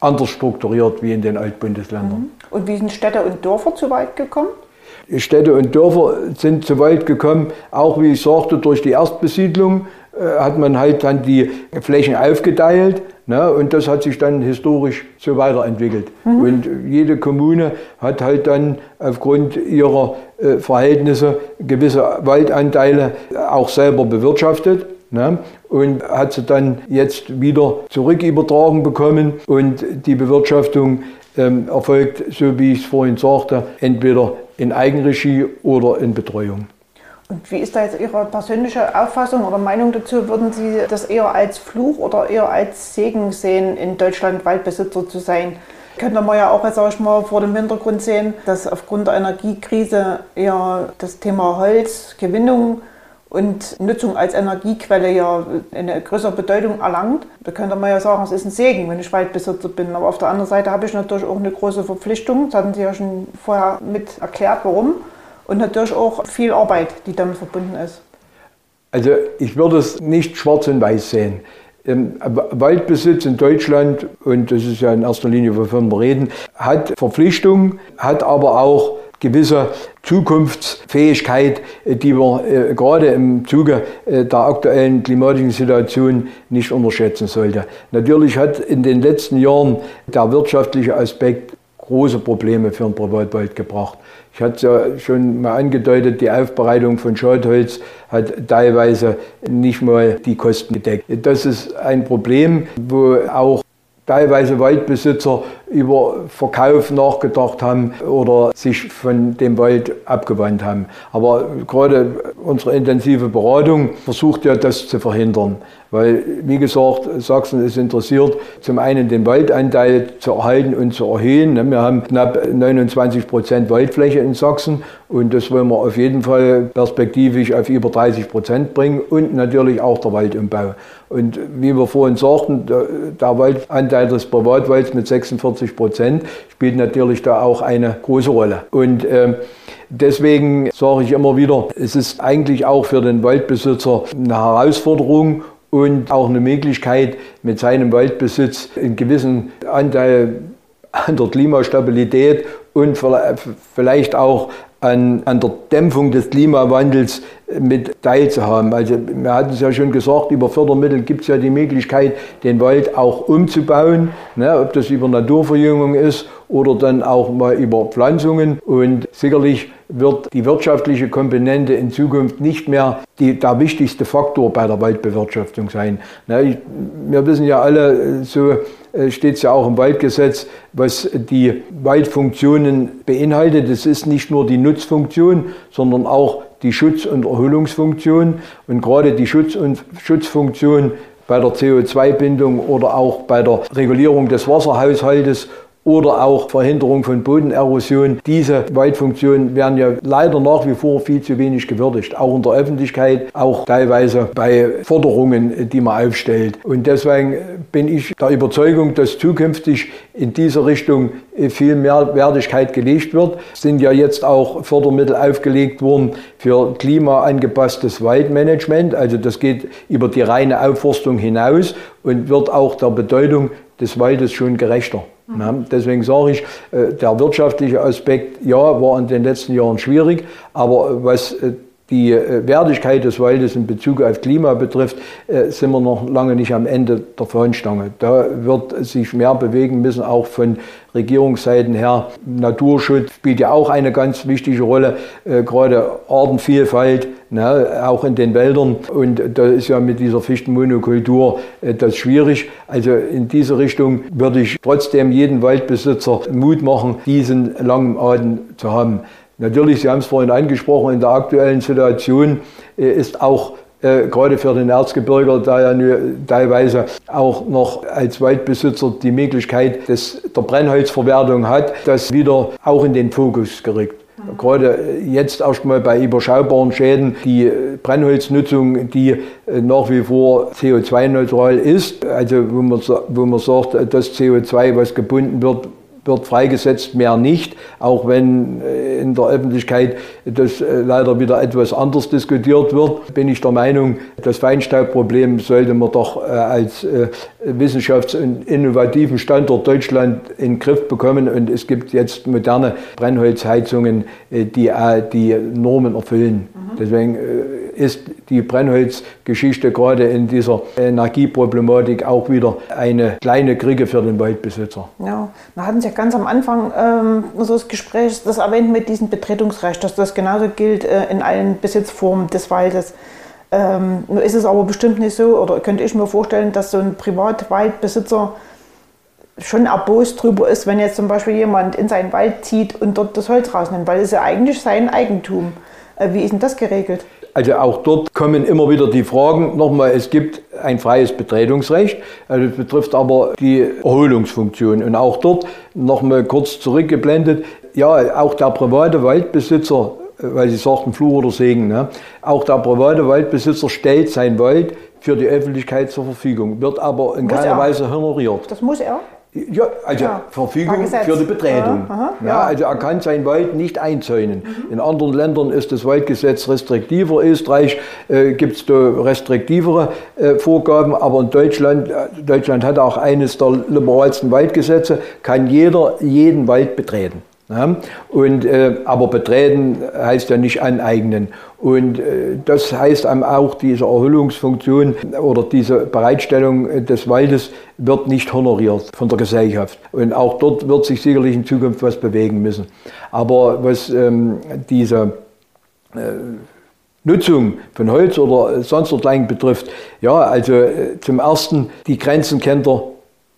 Speaker 3: anders strukturiert wie in den Altbundesländern. Mhm.
Speaker 2: Und wie sind Städte und Dörfer zu weit gekommen?
Speaker 3: Städte und Dörfer sind zu weit gekommen, auch wie ich sagte, durch die Erstbesiedlung hat man halt dann die Flächen aufgeteilt ne, und das hat sich dann historisch so weiterentwickelt. Mhm. Und jede Kommune hat halt dann aufgrund ihrer äh, Verhältnisse gewisse Waldanteile auch selber bewirtschaftet. Ne, und hat sie dann jetzt wieder zurückübertragen bekommen und die Bewirtschaftung ähm, erfolgt, so wie ich es vorhin sagte, entweder in Eigenregie oder in Betreuung.
Speaker 2: Und wie ist da jetzt Ihre persönliche Auffassung oder Meinung dazu? Würden Sie das eher als Fluch oder eher als Segen sehen, in Deutschland Waldbesitzer zu sein? Könnte man ja auch, sag ich mal, vor dem Hintergrund sehen, dass aufgrund der Energiekrise eher das Thema Holzgewinnung und Nutzung als Energiequelle ja eine größere Bedeutung erlangt. Da könnte man ja sagen, es ist ein Segen, wenn ich Waldbesitzer bin. Aber auf der anderen Seite habe ich natürlich auch eine große Verpflichtung. Das hatten Sie ja schon vorher mit erklärt, warum und natürlich auch viel Arbeit, die damit verbunden ist.
Speaker 3: Also ich würde es nicht schwarz und weiß sehen. Ähm, Waldbesitz in Deutschland, und das ist ja in erster Linie, wovon wir reden, hat Verpflichtungen, hat aber auch gewisse Zukunftsfähigkeit, die man äh, gerade im Zuge äh, der aktuellen klimatischen Situation nicht unterschätzen sollte. Natürlich hat in den letzten Jahren der wirtschaftliche Aspekt große Probleme für den Privatwald gebracht. Ich hatte es ja schon mal angedeutet, die Aufbereitung von Schadholz hat teilweise nicht mal die Kosten gedeckt. Das ist ein Problem, wo auch teilweise Waldbesitzer über Verkauf nachgedacht haben oder sich von dem Wald abgewandt haben. Aber gerade unsere intensive Beratung versucht ja das zu verhindern. Weil, wie gesagt, Sachsen ist interessiert, zum einen den Waldanteil zu erhalten und zu erhöhen. Wir haben knapp 29 Prozent Waldfläche in Sachsen und das wollen wir auf jeden Fall perspektivisch auf über 30 Prozent bringen und natürlich auch der Waldumbau. Und wie wir vorhin sagten, der Waldanteil des Privatwalds mit 46 Prozent spielt natürlich da auch eine große Rolle. Und äh, deswegen sage ich immer wieder, es ist eigentlich auch für den Waldbesitzer eine Herausforderung und auch eine Möglichkeit, mit seinem Waldbesitz einen gewissen Anteil an der Klimastabilität und vielleicht auch an, an der Dämpfung des Klimawandels mit teilzuhaben. Also wir hatten es ja schon gesagt, über Fördermittel gibt es ja die Möglichkeit, den Wald auch umzubauen, ne, ob das über Naturverjüngung ist oder dann auch mal über Pflanzungen. Und sicherlich wird die wirtschaftliche Komponente in Zukunft nicht mehr die, der wichtigste Faktor bei der Waldbewirtschaftung sein. Ne, ich, wir wissen ja alle, so äh, steht es ja auch im Waldgesetz, was die Waldfunktionen beinhaltet. Es ist nicht nur die Nutzfunktion, sondern auch die Schutz- und Erholungsfunktion. Und gerade die Schutz- und Schutzfunktion bei der CO2-Bindung oder auch bei der Regulierung des Wasserhaushaltes oder auch Verhinderung von Bodenerosion. Diese Waldfunktionen werden ja leider nach wie vor viel zu wenig gewürdigt, auch in der Öffentlichkeit, auch teilweise bei Forderungen, die man aufstellt. Und deswegen bin ich der Überzeugung, dass zukünftig in dieser Richtung viel mehr Wertigkeit gelegt wird. Es sind ja jetzt auch Fördermittel aufgelegt worden für klimaangepasstes Waldmanagement. Also das geht über die reine Aufforstung hinaus und wird auch der Bedeutung des Waldes schon gerechter. Mhm. Deswegen sage ich, äh, der wirtschaftliche Aspekt, ja, war in den letzten Jahren schwierig, aber was äh, die äh, Wertigkeit des Waldes in Bezug auf Klima betrifft, sind wir noch lange nicht am Ende der Fahnenstange. Da wird sich mehr bewegen müssen, auch von Regierungsseiten her. Naturschutz spielt ja auch eine ganz wichtige Rolle, gerade Artenvielfalt, ne, auch in den Wäldern. Und da ist ja mit dieser Fichtenmonokultur das schwierig. Also in diese Richtung würde ich trotzdem jeden Waldbesitzer Mut machen, diesen langen Atem zu haben. Natürlich, Sie haben es vorhin angesprochen, in der aktuellen Situation äh, ist auch äh, gerade für den Erzgebirger da ja nur teilweise auch noch als Waldbesitzer die Möglichkeit des, der Brennholzverwertung hat, das wieder auch in den Fokus gerückt. Mhm. Gerade jetzt erstmal bei überschaubaren Schäden die Brennholznutzung, die äh, nach wie vor CO2-neutral ist, also wo man, wo man sagt, das CO2, was gebunden wird, wird freigesetzt, mehr nicht, auch wenn äh, in der Öffentlichkeit das äh, leider wieder etwas anders diskutiert wird, bin ich der Meinung, das Feinstaubproblem sollte man doch äh, als wissenschafts- und innovativen Standort Deutschland in den Griff bekommen und es gibt jetzt moderne Brennholzheizungen, die die Normen erfüllen. Mhm. Deswegen ist die Brennholzgeschichte gerade in dieser Energieproblematik auch wieder eine kleine Kriege für den Waldbesitzer.
Speaker 2: Ja, wir hatten es ja ganz am Anfang ähm, so das Gespräch, das erwähnt mit diesem Betretungsrecht, dass das genauso gilt äh, in allen Besitzformen des Waldes. Ähm, nur ist es aber bestimmt nicht so, oder könnte ich mir vorstellen, dass so ein Privatwaldbesitzer schon erbost drüber ist, wenn jetzt zum Beispiel jemand in seinen Wald zieht und dort das Holz rausnimmt, weil es ja eigentlich sein Eigentum. Äh, wie ist denn das geregelt?
Speaker 3: Also auch dort kommen immer wieder die Fragen. Nochmal, es gibt ein freies Betretungsrecht, also das betrifft aber die Erholungsfunktion. Und auch dort, nochmal kurz zurückgeblendet, ja, auch der private Waldbesitzer, weil Sie sagten Fluch oder Segen, ne? auch der private Waldbesitzer stellt sein Wald für die Öffentlichkeit zur Verfügung, wird aber in muss keiner er. Weise honoriert.
Speaker 2: Das muss er?
Speaker 3: Ja, also ja. Verfügung für die Betretung. Ja, ja. Also er kann sein Wald nicht einzäunen. Mhm. In anderen Ländern ist das Waldgesetz restriktiver. In Österreich äh, gibt es da restriktivere äh, Vorgaben, aber in Deutschland, äh, Deutschland hat auch eines der liberalsten Waldgesetze, kann jeder jeden Wald betreten. Ja, und, äh, aber betreten heißt ja nicht aneignen. Und äh, das heißt auch, diese Erholungsfunktion oder diese Bereitstellung des Waldes wird nicht honoriert von der Gesellschaft. Und auch dort wird sich sicherlich in Zukunft was bewegen müssen. Aber was ähm, diese äh, Nutzung von Holz oder sonst dergleichen betrifft, ja, also äh, zum ersten, die Grenzen kennt er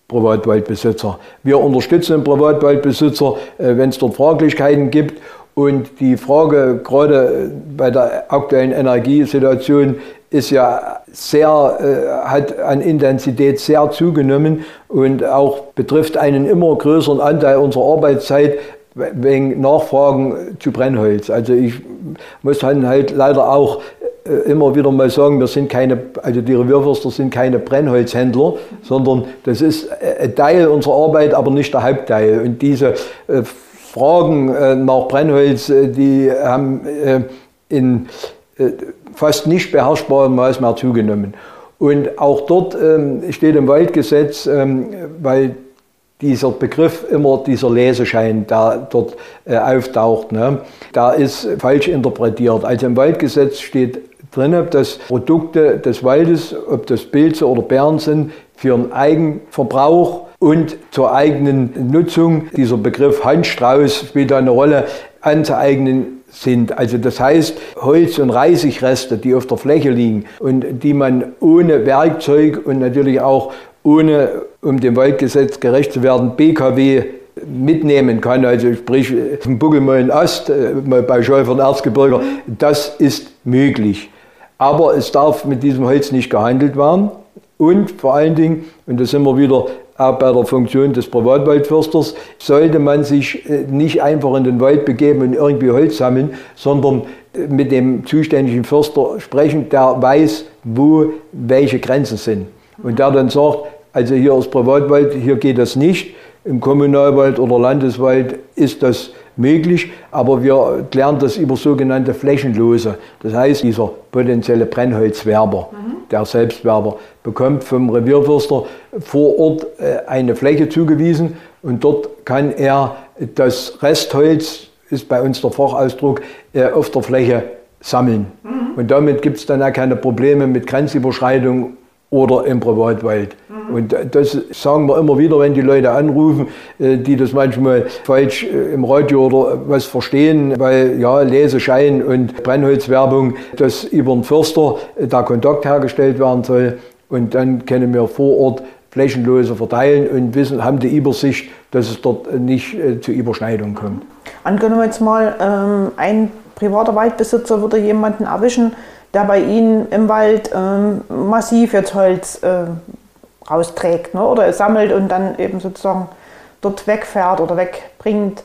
Speaker 3: Privatwaldbesitzer. Wir unterstützen Privatwaldbesitzer, äh, wenn es dort Fraglichkeiten gibt. Und die Frage gerade bei der aktuellen Energiesituation ist ja sehr, äh, hat an Intensität sehr zugenommen und auch betrifft einen immer größeren Anteil unserer Arbeitszeit wegen Nachfragen zu Brennholz. Also ich muss dann halt leider auch äh, immer wieder mal sagen, wir sind keine, also die Revierförster sind keine Brennholzhändler, sondern das ist ein Teil unserer Arbeit, aber nicht der Hauptteil. Und diese äh, Fragen äh, nach Brennholz, die haben in fast nicht beherrschbarem Maß mehr zugenommen. Und auch dort ähm, steht im Waldgesetz, ähm, weil dieser Begriff immer dieser Leseschein, der dort äh, auftaucht, ne, da ist falsch interpretiert. Also im Waldgesetz steht drin, dass Produkte des Waldes, ob das Pilze oder Bären sind, für den Eigenverbrauch und zur eigenen Nutzung, dieser Begriff Handstrauß spielt eine Rolle, anzueignen sind. Also das heißt, Holz- und Reisigreste, die auf der Fläche liegen und die man ohne Werkzeug und natürlich auch ohne, um dem Waldgesetz gerecht zu werden, BKW mitnehmen kann, also sprich vom Buckelmollen Ast, äh, bei Schäufer und Erzgebirger, das ist möglich. Aber es darf mit diesem Holz nicht gehandelt werden. Und vor allen Dingen, und da sind wir wieder auch bei der Funktion des Privatwaldförsters, sollte man sich äh, nicht einfach in den Wald begeben und irgendwie Holz sammeln, sondern äh, mit dem zuständigen Förster sprechen, der weiß, wo welche Grenzen sind. Und der dann sagt, also hier ist Privatwald, hier geht das nicht. Im Kommunalwald oder Landeswald ist das möglich, aber wir klären das über sogenannte Flächenlose. Das heißt, dieser potenzielle Brennholzwerber, mhm. der Selbstwerber, bekommt vom Revierförster vor Ort äh, eine Fläche zugewiesen und dort kann er das Restholz, ist bei uns der Fachausdruck, äh, auf der Fläche sammeln. Mhm. Und damit gibt es dann auch keine Probleme mit Grenzüberschreitung oder im Privatwald. Mhm. Und das sagen wir immer wieder, wenn die Leute anrufen, äh, die das manchmal falsch äh, im Radio oder was verstehen, weil ja, Leseschein und Brennholzwerbung, dass über einen Förster äh, da Kontakt hergestellt werden soll. Und dann können wir vor Ort flächenlose verteilen und wissen, haben die Übersicht, dass es dort nicht äh, zu Überschneidungen kommt.
Speaker 2: Angenommen jetzt mal, ähm, ein privater Waldbesitzer würde jemanden erwischen, der bei Ihnen im Wald ähm, massiv jetzt Holz äh, rausträgt ne? oder sammelt und dann eben sozusagen dort wegfährt oder wegbringt.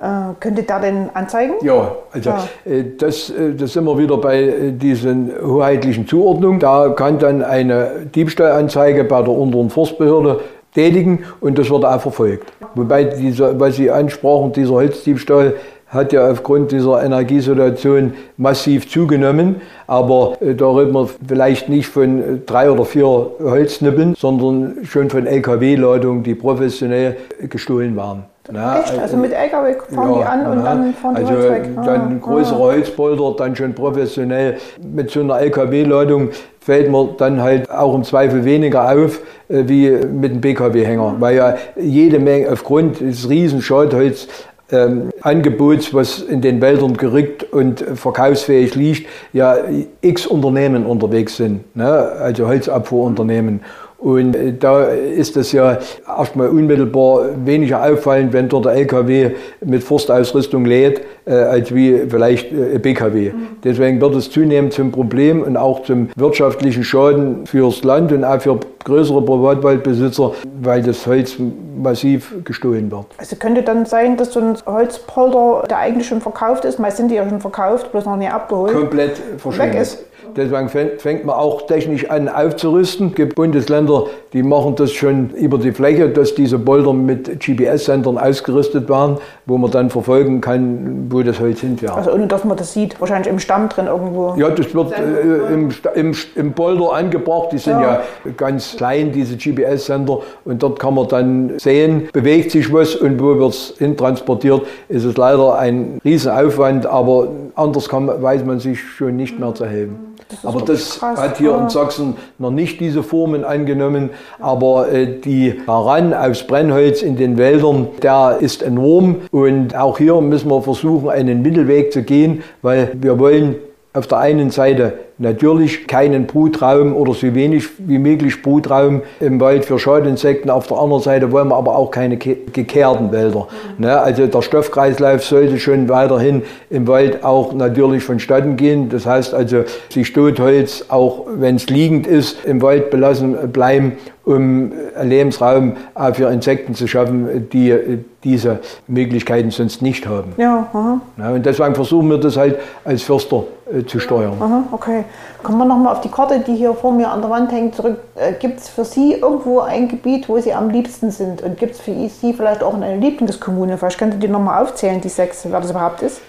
Speaker 2: Äh, könnte der denn anzeigen?
Speaker 3: Ja, also ja. Äh, das, äh, das sind wir wieder bei äh, diesen hoheitlichen Zuordnungen. Da kann dann eine Diebstahlanzeige bei der unteren Forstbehörde tätigen und das wird auch verfolgt. Wobei, dieser, was Sie ansprachen, dieser Holzdiebstahl, hat ja aufgrund dieser Energiesituation massiv zugenommen. Aber äh, da reden wir vielleicht nicht von äh, drei oder vier Holznippeln, sondern schon von Lkw-Ladungen, die professionell gestohlen waren.
Speaker 2: Na, Echt? Also mit LKW fahren ja, die an und dann fahren die
Speaker 3: also
Speaker 2: Holz weg?
Speaker 3: Dann ah, größere ah. Dann schon professionell. Mit so einer LKW-Ladung fällt mir dann halt auch im Zweifel weniger auf äh, wie mit einem BKW-Hänger, weil ja jede Menge aufgrund des riesen Schadholz ähm, Angebots, was in den Wäldern gerückt und verkaufsfähig liegt, ja x Unternehmen unterwegs sind, ne? also Holzabfuhrunternehmen. Und äh, da ist es ja erstmal unmittelbar weniger auffallend, wenn dort der LKW mit Forstausrüstung lädt, äh, als wie vielleicht äh, BKW. Mhm. Deswegen wird es zunehmend zum Problem und auch zum wirtschaftlichen Schaden fürs Land und auch für größere Privatwaldbesitzer, weil das Holz massiv gestohlen wird.
Speaker 2: Also könnte dann sein, dass so ein Holzpolder, der eigentlich schon verkauft ist, meist sind die ja schon verkauft, bloß noch nie abgeholt,
Speaker 3: komplett verschwindet. Weg ist. Deswegen fängt man auch technisch an aufzurüsten. Es gibt Bundesländer, die machen das schon über die Fläche, dass diese Bolder mit GPS-Sendern ausgerüstet werden, wo man dann verfolgen kann, wo das Holz hinfährt.
Speaker 2: Also ohne dass man das sieht, wahrscheinlich im Stamm drin irgendwo.
Speaker 3: Ja, das wird äh, im, im, im Boulder angebracht. Die sind ja, ja ganz klein, diese GPS-Sender. Und dort kann man dann sehen, bewegt sich was und wo wird es hintransportiert. Es ist leider ein Riesenaufwand, aber anders kann, weiß man sich schon nicht mehr zu helfen. Das aber das krass. hat hier in Sachsen noch nicht diese Formen angenommen. Aber äh, die Heran aufs Brennholz in den Wäldern, der ist enorm. Und auch hier müssen wir versuchen, einen Mittelweg zu gehen, weil wir wollen auf der einen Seite natürlich keinen Brutraum oder so wenig wie möglich Brutraum im Wald für Schadinsekten. Auf der anderen Seite wollen wir aber auch keine gekehrten Wälder. Ne? Also der Stoffkreislauf sollte schon weiterhin im Wald auch natürlich vonstatten gehen. Das heißt also, sich Totholz, auch wenn es liegend ist, im Wald belassen bleiben um einen Lebensraum auch für Insekten zu schaffen, die diese Möglichkeiten sonst nicht haben. Ja, aha. ja, und deswegen versuchen wir das halt als Förster äh, zu steuern.
Speaker 2: Aha, okay. Kommen wir nochmal auf die Karte, die hier vor mir an der Wand hängt, zurück. Äh, gibt es für Sie irgendwo ein Gebiet, wo Sie am liebsten sind? Und gibt es für Sie vielleicht auch eine Lieblingskommune? Vielleicht könntet ihr nochmal aufzählen, die sechs, wer das überhaupt ist?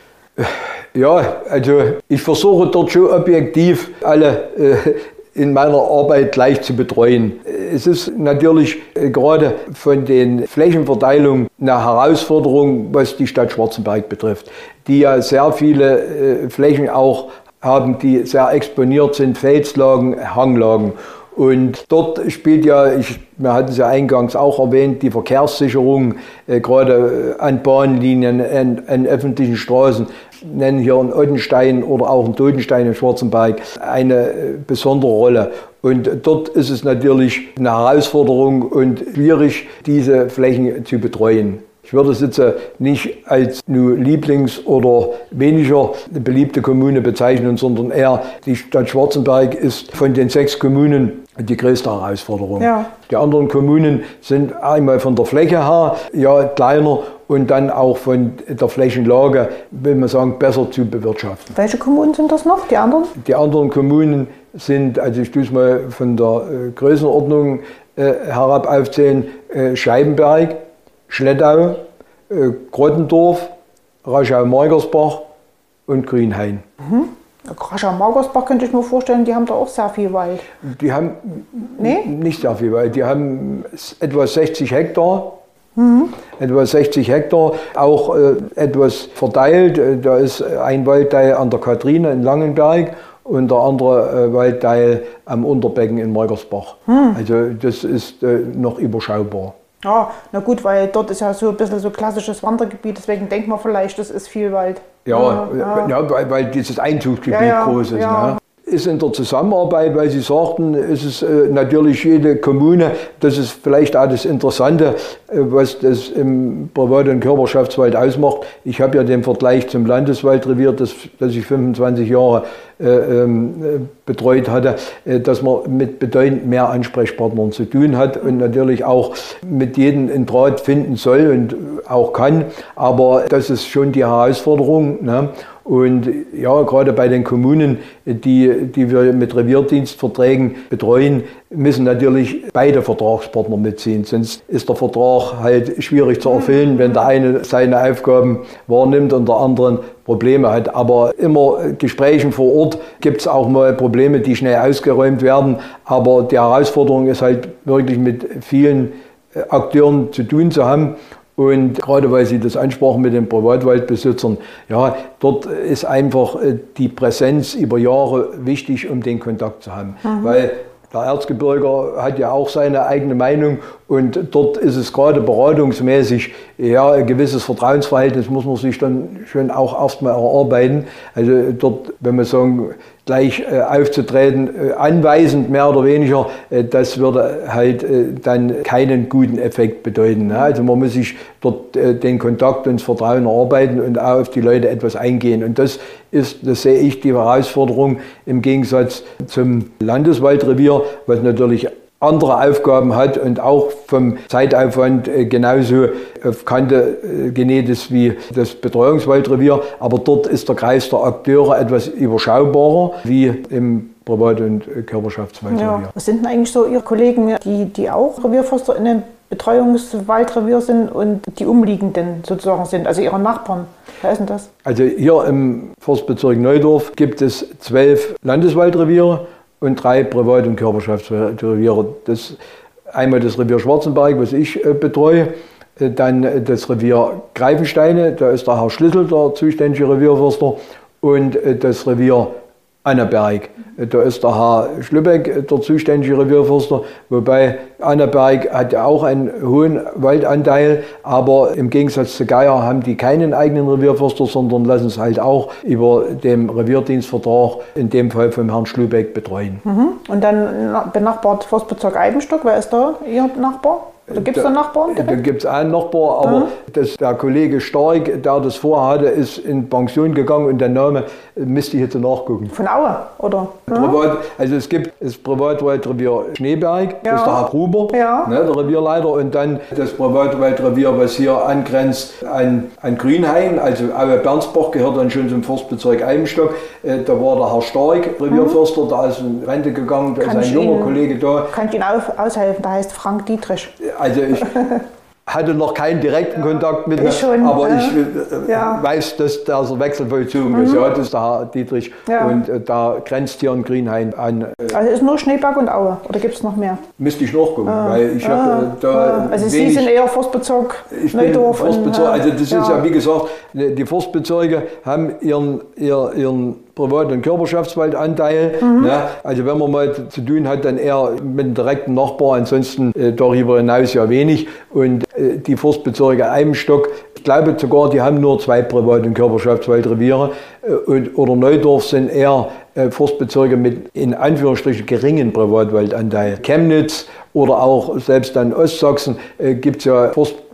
Speaker 3: Ja, also ich versuche dort schon objektiv alle äh, in meiner Arbeit gleich zu betreuen. Es ist natürlich äh, gerade von den Flächenverteilungen eine Herausforderung, was die Stadt Schwarzenberg betrifft, die ja sehr viele äh, Flächen auch haben, die sehr exponiert sind, Felslagen, Hanglagen. Und dort spielt ja, ich, wir hatten es ja eingangs auch erwähnt, die Verkehrssicherung, äh, gerade an Bahnlinien, an, an öffentlichen Straßen, nennen hier in Ottenstein oder auch in Totenstein in Schwarzenberg eine äh, besondere Rolle. Und dort ist es natürlich eine Herausforderung und schwierig, diese Flächen zu betreuen. Ich würde es jetzt äh, nicht als nur Lieblings- oder weniger beliebte Kommune bezeichnen, sondern eher die Stadt Schwarzenberg ist von den sechs Kommunen die größte Herausforderung. Ja. Die anderen Kommunen sind einmal von der Fläche her ja kleiner und dann auch von der Flächenlage, will man sagen, besser zu bewirtschaften.
Speaker 2: Welche Kommunen sind das noch, die anderen?
Speaker 3: Die anderen Kommunen sind, also ich tue es mal von der äh, Größenordnung äh, herab aufzählen, äh, Scheibenberg, Schlettau, äh, Grottendorf, Raschau-Margersbach und Grünhain.
Speaker 2: Mhm. Raschau-Margersbach könnte ich mir vorstellen, die haben da auch sehr viel Wald.
Speaker 3: Die haben nee? nicht sehr viel Wald, die haben etwa 60 Hektar Mhm. Etwa 60 Hektar, auch äh, etwas verteilt. Äh, da ist ein Waldteil an der Kathrine in Langenberg und der andere äh, Waldteil am Unterbecken in Margersbach. Mhm. Also das ist äh, noch überschaubar.
Speaker 2: Ja, na gut, weil dort ist ja so ein bisschen so klassisches Wandergebiet, deswegen denkt man vielleicht, das ist viel Wald.
Speaker 3: Ja, ja, ja. weil, weil, dieses Einzugsgebiet ja, groß ist. Ne? Ist in der Zusammenarbeit, weil Sie sagten, ist es äh, natürlich jede Kommune, das ist vielleicht auch das Interessante, äh, was das im Privat- und Körperschaftswald ausmacht. Ich habe ja den Vergleich zum Landeswaldrevier, das, das ich 25 Jahre äh, ähm, betreut hatte, äh, dass man mit bedeutend mehr Ansprechpartnern zu tun hat und natürlich auch mit jedem in Draht finden soll und auch kann. Aber das ist schon die Herausforderung. Ne? Und ja, gerade bei den Kommunen, die, die wir mit Revierdienstverträgen betreuen, müssen natürlich beide Vertragspartner mitziehen. Sonst ist der Vertrag halt schwierig zu erfüllen, wenn der eine seine Aufgaben wahrnimmt und der andere Probleme hat. Aber immer Gesprächen vor Ort gibt es auch mal Probleme, die schnell ausgeräumt werden. Aber die Herausforderung ist halt wirklich mit vielen Akteuren zu tun zu haben. Und gerade weil Sie das ansprachen mit den Privatwaldbesitzern, ja, dort ist einfach äh, die Präsenz über Jahre wichtig, um den Kontakt zu haben. Mhm. Weil der Erzgebirger hat ja auch seine eigene Meinung und dort ist es gerade beratungsmäßig, ja, ein gewisses Vertrauensverhältnis muss man sich dann schon auch erstmal erarbeiten. Also dort, wenn man sagen, gleich äh, aufzutreten, äh, anweisend mehr oder weniger, äh, das würde halt äh, dann keinen guten Effekt bedeuten. Ne? Also man muss sich dort äh, den Kontakt und das Vertrauen erarbeiten und auch auf die Leute etwas eingehen. Und das ist, das sehe ich, die Herausforderung im Gegensatz zum Landeswaldrevier, was natürlich andere Aufgaben hat und auch vom Zeitaufwand äh, genauso auf Kante äh, genäht ist wie das Betreuungswaldrevier. Aber dort ist der Kreis der Akteure etwas überschaubarer wie im Privat- und Körperschaftswaldrevier. Ja.
Speaker 2: Was sind denn eigentlich so Ihre Kollegen, die, die auch Revierförster in einem Betreuungswaldrevier sind und die umliegenden sozusagen sind, also Ihre Nachbarn? Wer ist denn das?
Speaker 3: Also hier im Forstbezirk Neudorf gibt es zwölf Landeswaldreviere und drei Privat- und Körperschaftsreviere. Das, einmal das Revier Schwarzenberg, was ich äh, betreue, äh, dann das Revier Greifensteine, da ist der Herr Schlüssel der zuständige Revierförster und äh, das Revier Anneberg. Da ist der Herr Schlübeck der zuständige Revierförster, wobei Anneberg hat auch einen hohen Waldanteil, aber im Gegensatz zu Geier haben die keinen eigenen Revierförster, sondern lassen es halt auch über den Revierdienstvertrag, in dem Fall vom Herrn Schlübeck, betreuen.
Speaker 2: Mhm. Und dann benachbart Forstbezirk Eibenstock, wer ist da Ihr Nachbar? Da gibt es da Nachbarn?
Speaker 3: Da gibt es einen Nachbar, aber mhm. das, der Kollege Stark, der das vorhatte, ist in Pension gegangen und der Name müsste ich jetzt nachgucken.
Speaker 2: Von Aue, oder?
Speaker 3: Privat, also es gibt das Privatwaldrevier Schneeberg, ja. das ist der Herr Gruber, ja. ne, der Revierleiter, und dann das Privatwaldrevier, was hier angrenzt an, an Grünhain, also Aue Bernsbach gehört dann schon zum Forstbezirk Eibenstock. Äh, da war der Herr Stark, Revierförster, mhm. da ist in Rente gegangen, da kann ist ein junger Ihnen, Kollege da.
Speaker 2: Kann ich Ihnen aushelfen, der heißt Frank Dietrich
Speaker 3: also ich hatte noch keinen direkten Kontakt mit ihm, aber ich äh, ja. weiß, dass der Wechsel vollzogen mhm. ist. Ja, das ist der Herr Dietrich ja. und äh, da grenzt hier in Grünhain an.
Speaker 2: Äh, also ist nur Schneeberg und Aue oder gibt es noch mehr?
Speaker 3: Müsste ich nachgucken, ah. weil ich ah. habe
Speaker 2: da ah. Also Sie sind eher Forstbezirk Neudorf.
Speaker 3: Forstbezirk, also das ist ja wie gesagt, die Forstbezirke haben ihren, ihren Privat- und Körperschaftswaldanteil. Mhm. Ne? Also wenn man mal zu tun hat, dann eher mit dem direkten Nachbar, ansonsten äh, darüber hinaus ja wenig. Und äh, die Forstbezirke Eibenstock, ich glaube sogar, die haben nur zwei Privat- und Körperschaftswaldreviere. Äh, und, oder Neudorf sind eher äh, Forstbezirke mit in Anführungsstrichen geringen Privatwaldanteil. Chemnitz oder auch selbst dann Ostsachsen äh, gibt es ja Forstbezirke,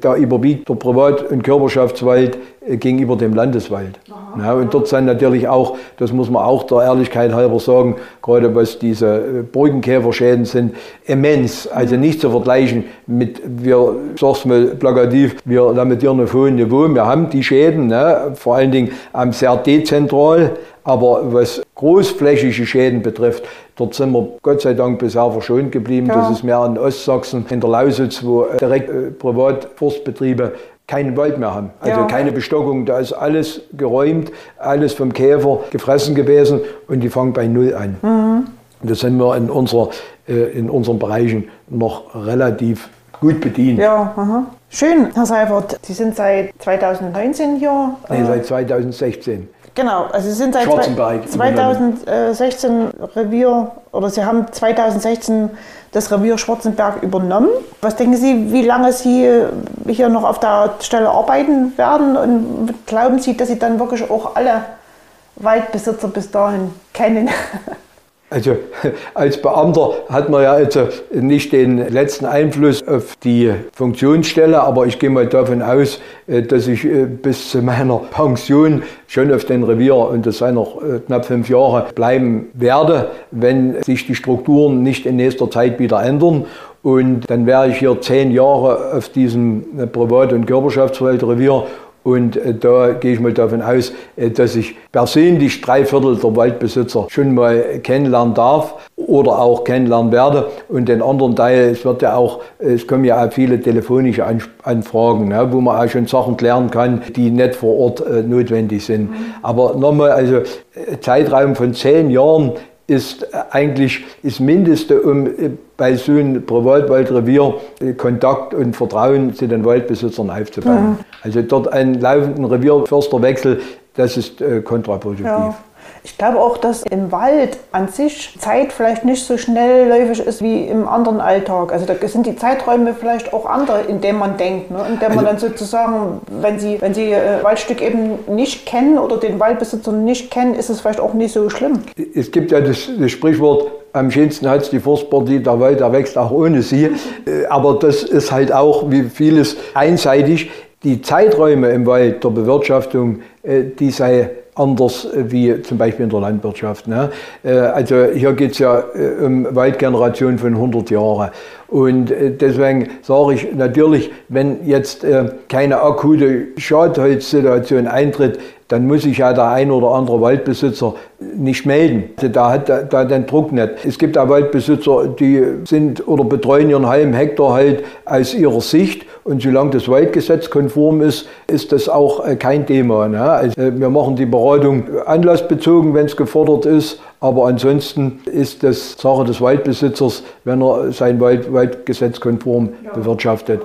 Speaker 3: da überwiegt der Privat- und Körperschaftswald äh, gegenüber dem Landeswald. Ja, und dort sind natürlich auch, das muss man auch der Ehrlichkeit halber sagen, gerade was diese äh, Burgenkäferschäden sind, immens. Also nicht zu vergleichen mit, wir, sag's mal plakativ, wir lamentieren auf hohem Niveau. Wir haben die Schäden, ne, vor allen Dingen ähm, sehr dezentral, aber was großflächige Schäden betrifft, dort sind wir Gott sei Dank bisher verschont geblieben. Ja. Das ist mehr in Ostsachsen, in der Lausitz, wo direkt äh, Privatforstbetriebe keinen Wald mehr haben. Also ja. keine Bestockung, da ist alles geräumt, alles vom Käfer gefressen gewesen und die fangen bei Null an. Mhm. Da sind wir in, unserer, äh, in unseren Bereichen noch relativ gut bedient.
Speaker 2: Ja, aha. Schön, Herr Seifert. Sie sind seit 2019 hier?
Speaker 3: Nee, seit 2016.
Speaker 2: Genau, also Sie sind seit 2016 Revier oder Sie haben 2016 das Revier Schwarzenberg übernommen. Was denken Sie, wie lange Sie hier noch auf der Stelle arbeiten werden und glauben Sie, dass Sie dann wirklich auch alle Waldbesitzer bis dahin kennen?
Speaker 3: Also als Beamter hat man ja also nicht den letzten Einfluss auf die Funktionsstelle, aber ich gehe mal davon aus, äh, dass ich äh, bis zu meiner Pension schon auf dem Revier, und das sei noch äh, knapp fünf Jahre, bleiben werde, wenn sich die Strukturen nicht in nächster Zeit wieder ändern. Und dann wäre ich hier zehn Jahre auf diesem Privat- und Körperschaftswaldrevier und äh, da gehe ich mal davon aus, äh, dass ich persönlich drei Viertel der Waldbesitzer schon mal kennenlernen darf oder auch kennenlernen werde. Und den anderen Teil, es wird ja auch, es kommen ja auch viele telefonische Anfragen, ne, wo man auch schon Sachen klären kann, die nicht vor Ort äh, notwendig sind. Mhm. Aber nochmal, also Zeitraum von zehn Jahren ist eigentlich das Mindeste, um äh, bei so einem Privatwaldrevier äh, Kontakt und Vertrauen zu den Waldbesitzern aufzubauen. Ja. Also dort einen laufenden Revierförsterwechsel, das ist äh, kontraproduktiv. Ja.
Speaker 2: Ich glaube auch, dass im Wald an sich Zeit vielleicht nicht so schnellläufig ist wie im anderen Alltag. Also da sind die Zeiträume vielleicht auch andere, in denen man denkt. Ne? In dem man also, dann sozusagen, wenn Sie, wenn Sie äh, Waldstück eben nicht kennen oder den Waldbesitzer nicht kennen, ist es vielleicht auch nicht so schlimm.
Speaker 3: Es gibt ja das, das Sprichwort, am schönsten hat es die Forstpartie, der Wald, der wächst auch ohne sie. Äh, aber das ist halt auch, wie vieles, einseitig. Die Zeiträume im Wald der Bewirtschaftung, äh, die sei anders äh, wie zum Beispiel in der Landwirtschaft. Ne? Äh, also hier geht es ja äh, um Waldgenerationen von 100 Jahren. Und deswegen sage ich natürlich, wenn jetzt keine akute Schadholzsituation eintritt, dann muss sich ja der ein oder andere Waldbesitzer nicht melden. Also da hat da den Druck nicht. Es gibt auch Waldbesitzer, die sind oder betreuen ihren halben Hektar halt aus ihrer Sicht und solange das Waldgesetz konform ist, ist das auch äh, kein Thema. Ne? Also äh, wir machen die Beratung anlassbezogen, wenn es gefordert ist. Aber ansonsten ist das Sache des Waldbesitzers, wenn er sein Wald, Waldgesetz konform bewirtschaftet.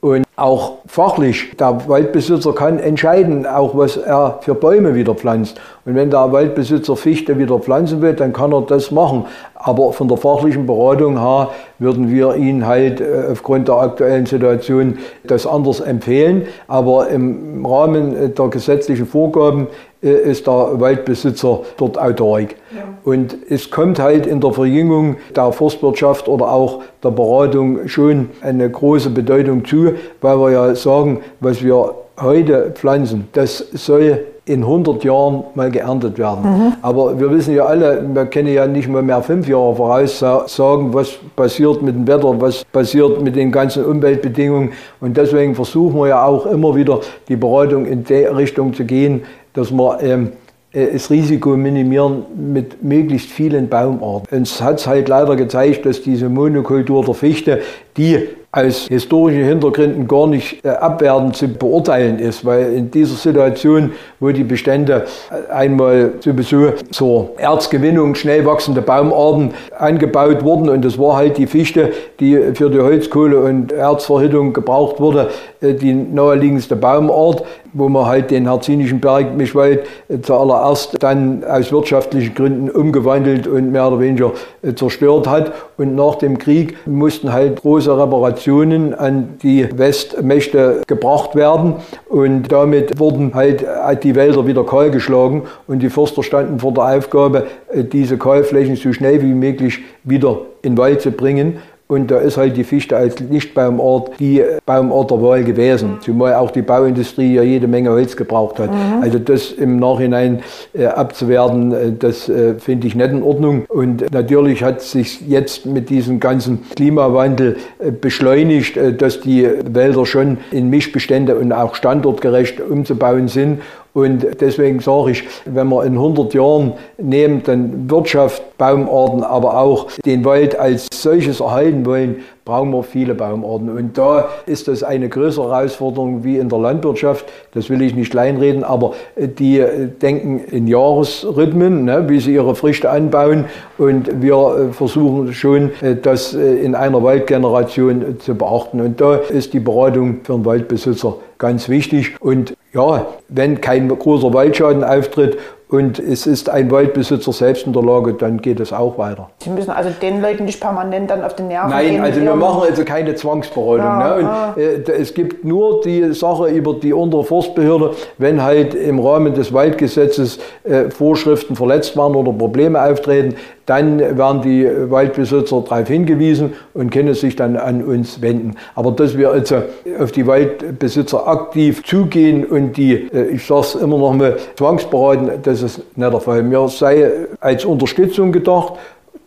Speaker 3: Und auch fachlich, der Waldbesitzer kann entscheiden, auch was er für Bäume wieder pflanzt. Und wenn der Waldbesitzer Fichte wieder pflanzen will, dann kann er das machen. Aber von der fachlichen Beratung her würden wir ihn halt äh, aufgrund der aktuellen Situation das anders empfehlen. Aber im Rahmen der gesetzlichen Vorgaben äh, ist der Waldbesitzer dort Autorik. Ja. Und es kommt halt in der Verjüngung der Forstwirtschaft oder auch der Beratung schon eine große Bedeutung zu, weil wir ja sagen, was wir heute pflanzen, das soll in 100 Jahren mal geerntet werden. Mhm. Aber wir wissen ja alle, wir können ja nicht mal mehr fünf Jahre voraussagen, was passiert mit dem Wetter, was passiert mit den ganzen Umweltbedingungen. Und deswegen versuchen wir ja auch immer wieder die Beratung in der Richtung zu gehen, dass wir ähm, äh, das Risiko minimieren mit möglichst vielen Baumarten. Und es hat halt leider gezeigt, dass diese Monokultur der Fichte, die aus historischen Hintergründen gar nicht äh, abwertend zu beurteilen ist, weil in dieser Situation, wo die Bestände äh, einmal sowieso zur Erzgewinnung schnell wachsende Baumarten angebaut wurden und es war halt die Fichte, die für die Holzkohle und Erzverhittung gebraucht wurde, äh, die naheliegendste Baumart, wo man halt den herzinischen Bergmischwald zuallererst dann aus wirtschaftlichen Gründen umgewandelt und mehr oder weniger zerstört hat. Und nach dem Krieg mussten halt große Reparationen Informationen an die Westmächte gebracht werden. Und damit wurden halt die Wälder wieder kahl geschlagen und die Förster standen vor der Aufgabe, diese Kahlflächen so schnell wie möglich wieder in Wald zu bringen. Und da ist halt die Fichte als Lichtbaumart die Baumart der Wahl gewesen. Zumal auch die Bauindustrie ja jede Menge Holz gebraucht hat. Mhm. Also das im Nachhinein äh, abzuwerten, äh, das äh, finde ich nicht in Ordnung. Und natürlich hat sich jetzt mit diesem ganzen Klimawandel äh, beschleunigt, äh, dass die Wälder schon in Mischbestände und auch standortgerecht umzubauen sind. Und deswegen sage ich, wenn wir in 100 Jahren nehmen, dann Wirtschaft, Baumarten, aber auch den Wald als solches erhalten wollen, brauchen wir viele Baumarten. Und da ist das eine größere Herausforderung wie in der Landwirtschaft. Das will ich nicht kleinreden, aber die denken in Jahresrhythmen, ne, wie sie ihre Früchte anbauen. Und wir versuchen schon, das in einer Waldgeneration zu beachten. Und da ist die Beratung für den Waldbesitzer ganz wichtig. Und ja, wenn kein großer Waldschaden auftritt und es ist ein Waldbesitzer selbst in der Lage, dann geht es auch weiter.
Speaker 2: Sie müssen also den Leuten nicht permanent dann auf den Nerven
Speaker 3: Nein, gehen. Nein, also wir machen also keine Zwangsberatung. Ja, ne? ja. Äh, es gibt nur die Sache über die untere Forstbehörde, wenn halt im Rahmen des Waldgesetzes äh, Vorschriften verletzt werden oder Probleme auftreten, dann werden die Waldbesitzer darauf hingewiesen und können sich dann an uns wenden. Aber dass wir also auf die Waldbesitzer aktiv zugehen und die, äh, ich sage es immer noch mal, zwangsberaten, das ist nicht der Fall. Mir sei als Unterstützung gedacht,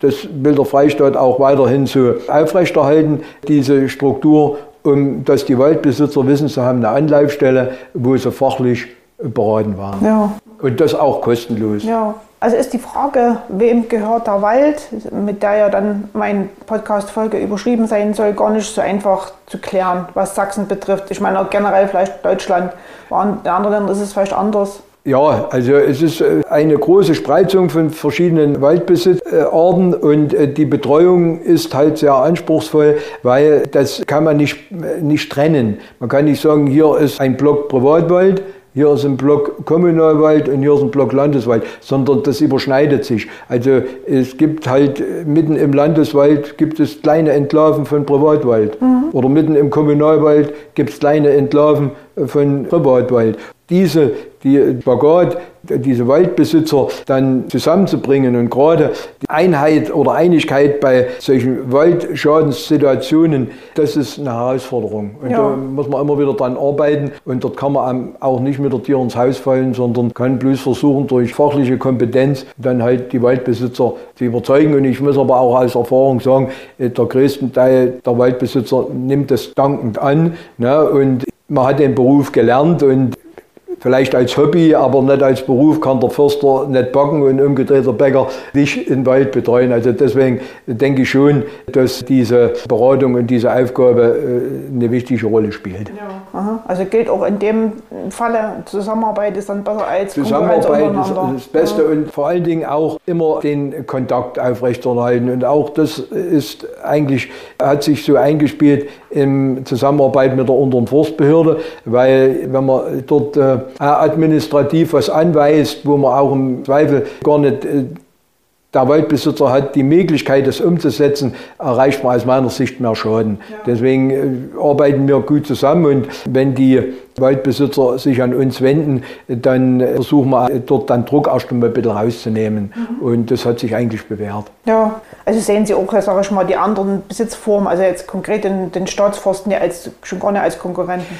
Speaker 3: das will der Freistaat auch weiterhin so aufrechterhalten, diese Struktur, um dass die Waldbesitzer wissen, sie haben eine Anlaufstelle, wo sie fachlich beraten waren. Ja. Und das auch kostenlos.
Speaker 2: Ja. Also ist die Frage, wem gehört der Wald, mit der ja dann meine Podcast-Folge überschrieben sein soll, gar nicht so einfach zu klären, was Sachsen betrifft. Ich meine auch generell vielleicht Deutschland, in anderen Ländern ist es vielleicht anders.
Speaker 3: Ja, also es ist äh, eine große Spreizung von verschiedenen Waldbesitzarten und äh, die Betreuung ist halt sehr anspruchsvoll, weil das kann man nicht, nicht trennen. Man kann nicht sagen, hier ist ein Block Privatwald, hier ist ein Block Kommunalwald und hier ist ein Block Landeswald, sondern das überschneidet sich. Also es gibt halt mitten im Landeswald gibt es kleine Entlaven von Privatwald mhm. oder mitten im Kommunalwald gibt es kleine Entlaven von Privatwald. Diese die Spagat, diese Waldbesitzer dann zusammenzubringen und gerade die Einheit oder Einigkeit bei solchen Waldschadenssituationen, das ist eine Herausforderung. Und ja. da muss man immer wieder dran arbeiten und dort kann man auch nicht mit der Tür ins Haus fallen, sondern kann bloß versuchen, durch fachliche Kompetenz dann halt die Waldbesitzer zu überzeugen. Und ich muss aber auch aus Erfahrung sagen, der größte Teil der Waldbesitzer nimmt das dankend an ne, und man hat den Beruf gelernt und vielleicht als Hobby, aber nicht als Beruf kann der Förster nicht backen und umgedrehter Bäcker nicht im Wald betreuen. Also deswegen denke ich schon, dass diese Beratung und diese Aufgabe äh, eine wichtige Rolle spielt.
Speaker 2: Ja. Also gilt auch in dem Falle, Zusammenarbeit ist dann besser als
Speaker 3: Zusammenarbeit ist das Beste ja. und vor allen Dingen auch immer den Kontakt aufrechterhalten. Und auch das ist eigentlich, hat sich so eingespielt in Zusammenarbeit mit der unteren Forstbehörde, weil wenn man dort äh, administrativ was anweist, wo man auch im Zweifel gar nicht äh, der Waldbesitzer hat die Möglichkeit, das umzusetzen, erreicht man aus meiner Sicht mehr Schaden. Ja. Deswegen äh, arbeiten wir gut zusammen und wenn die Waldbesitzer sich an uns wenden, dann versuchen wir dort dann Druck erst einmal ein bisschen rauszunehmen. Mhm. Und das hat sich eigentlich bewährt.
Speaker 2: Ja, also sehen Sie auch, sage ich mal, die anderen Besitzformen, also jetzt konkret den, den Staatsforsten ja als, schon gar nicht als Konkurrenten.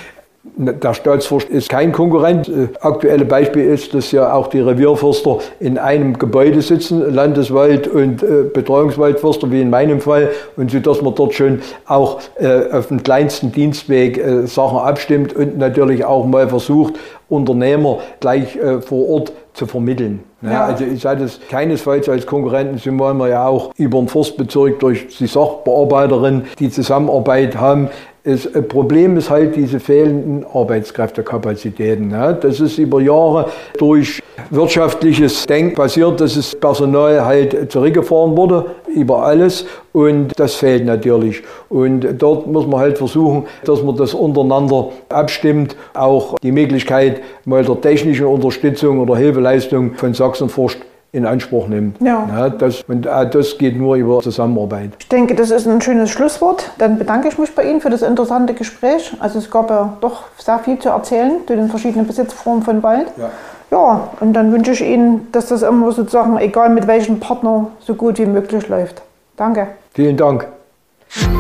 Speaker 3: Der Staatsforst ist kein Konkurrent. Äh, aktuelle Beispiel ist, dass ja auch die Revierförster in einem Gebäude sitzen, Landeswald und äh, Betreuungswaldförster, wie in meinem Fall, und so dass man dort schon auch äh, auf dem kleinsten Dienstweg Sachen abstimmt und natürlich auch mal versucht, Unternehmer gleich vor Ort zu vermitteln. Ja. Also ich sage das keinesfalls als Konkurrenten, sind wir ja auch über den Forstbezirk durch die Sachbearbeiterin die Zusammenarbeit haben. Das Problem ist halt diese fehlenden Arbeitskräftekapazitäten. Das ist über Jahre durch wirtschaftliches Denken passiert, dass das Personal halt zurückgefahren wurde über alles und das fehlt natürlich. Und dort muss man halt versuchen, dass man das untereinander abstimmt. Auch die Möglichkeit mal der technischen Unterstützung oder Hilfeleistung von Sachsenforst in Anspruch nimmt. Ja. ja das, und äh, das geht nur über Zusammenarbeit.
Speaker 2: Ich denke, das ist ein schönes Schlusswort. Dann bedanke ich mich bei Ihnen für das interessante Gespräch. Also es gab ja doch sehr viel zu erzählen zu den verschiedenen Besitzformen von Wald. Ja. Ja, und dann wünsche ich Ihnen, dass das immer sozusagen, egal mit welchem Partner, so gut wie möglich läuft. Danke.
Speaker 3: Vielen Dank.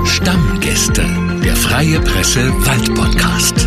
Speaker 1: Stammgäste, der Freie Presse Wald Podcast.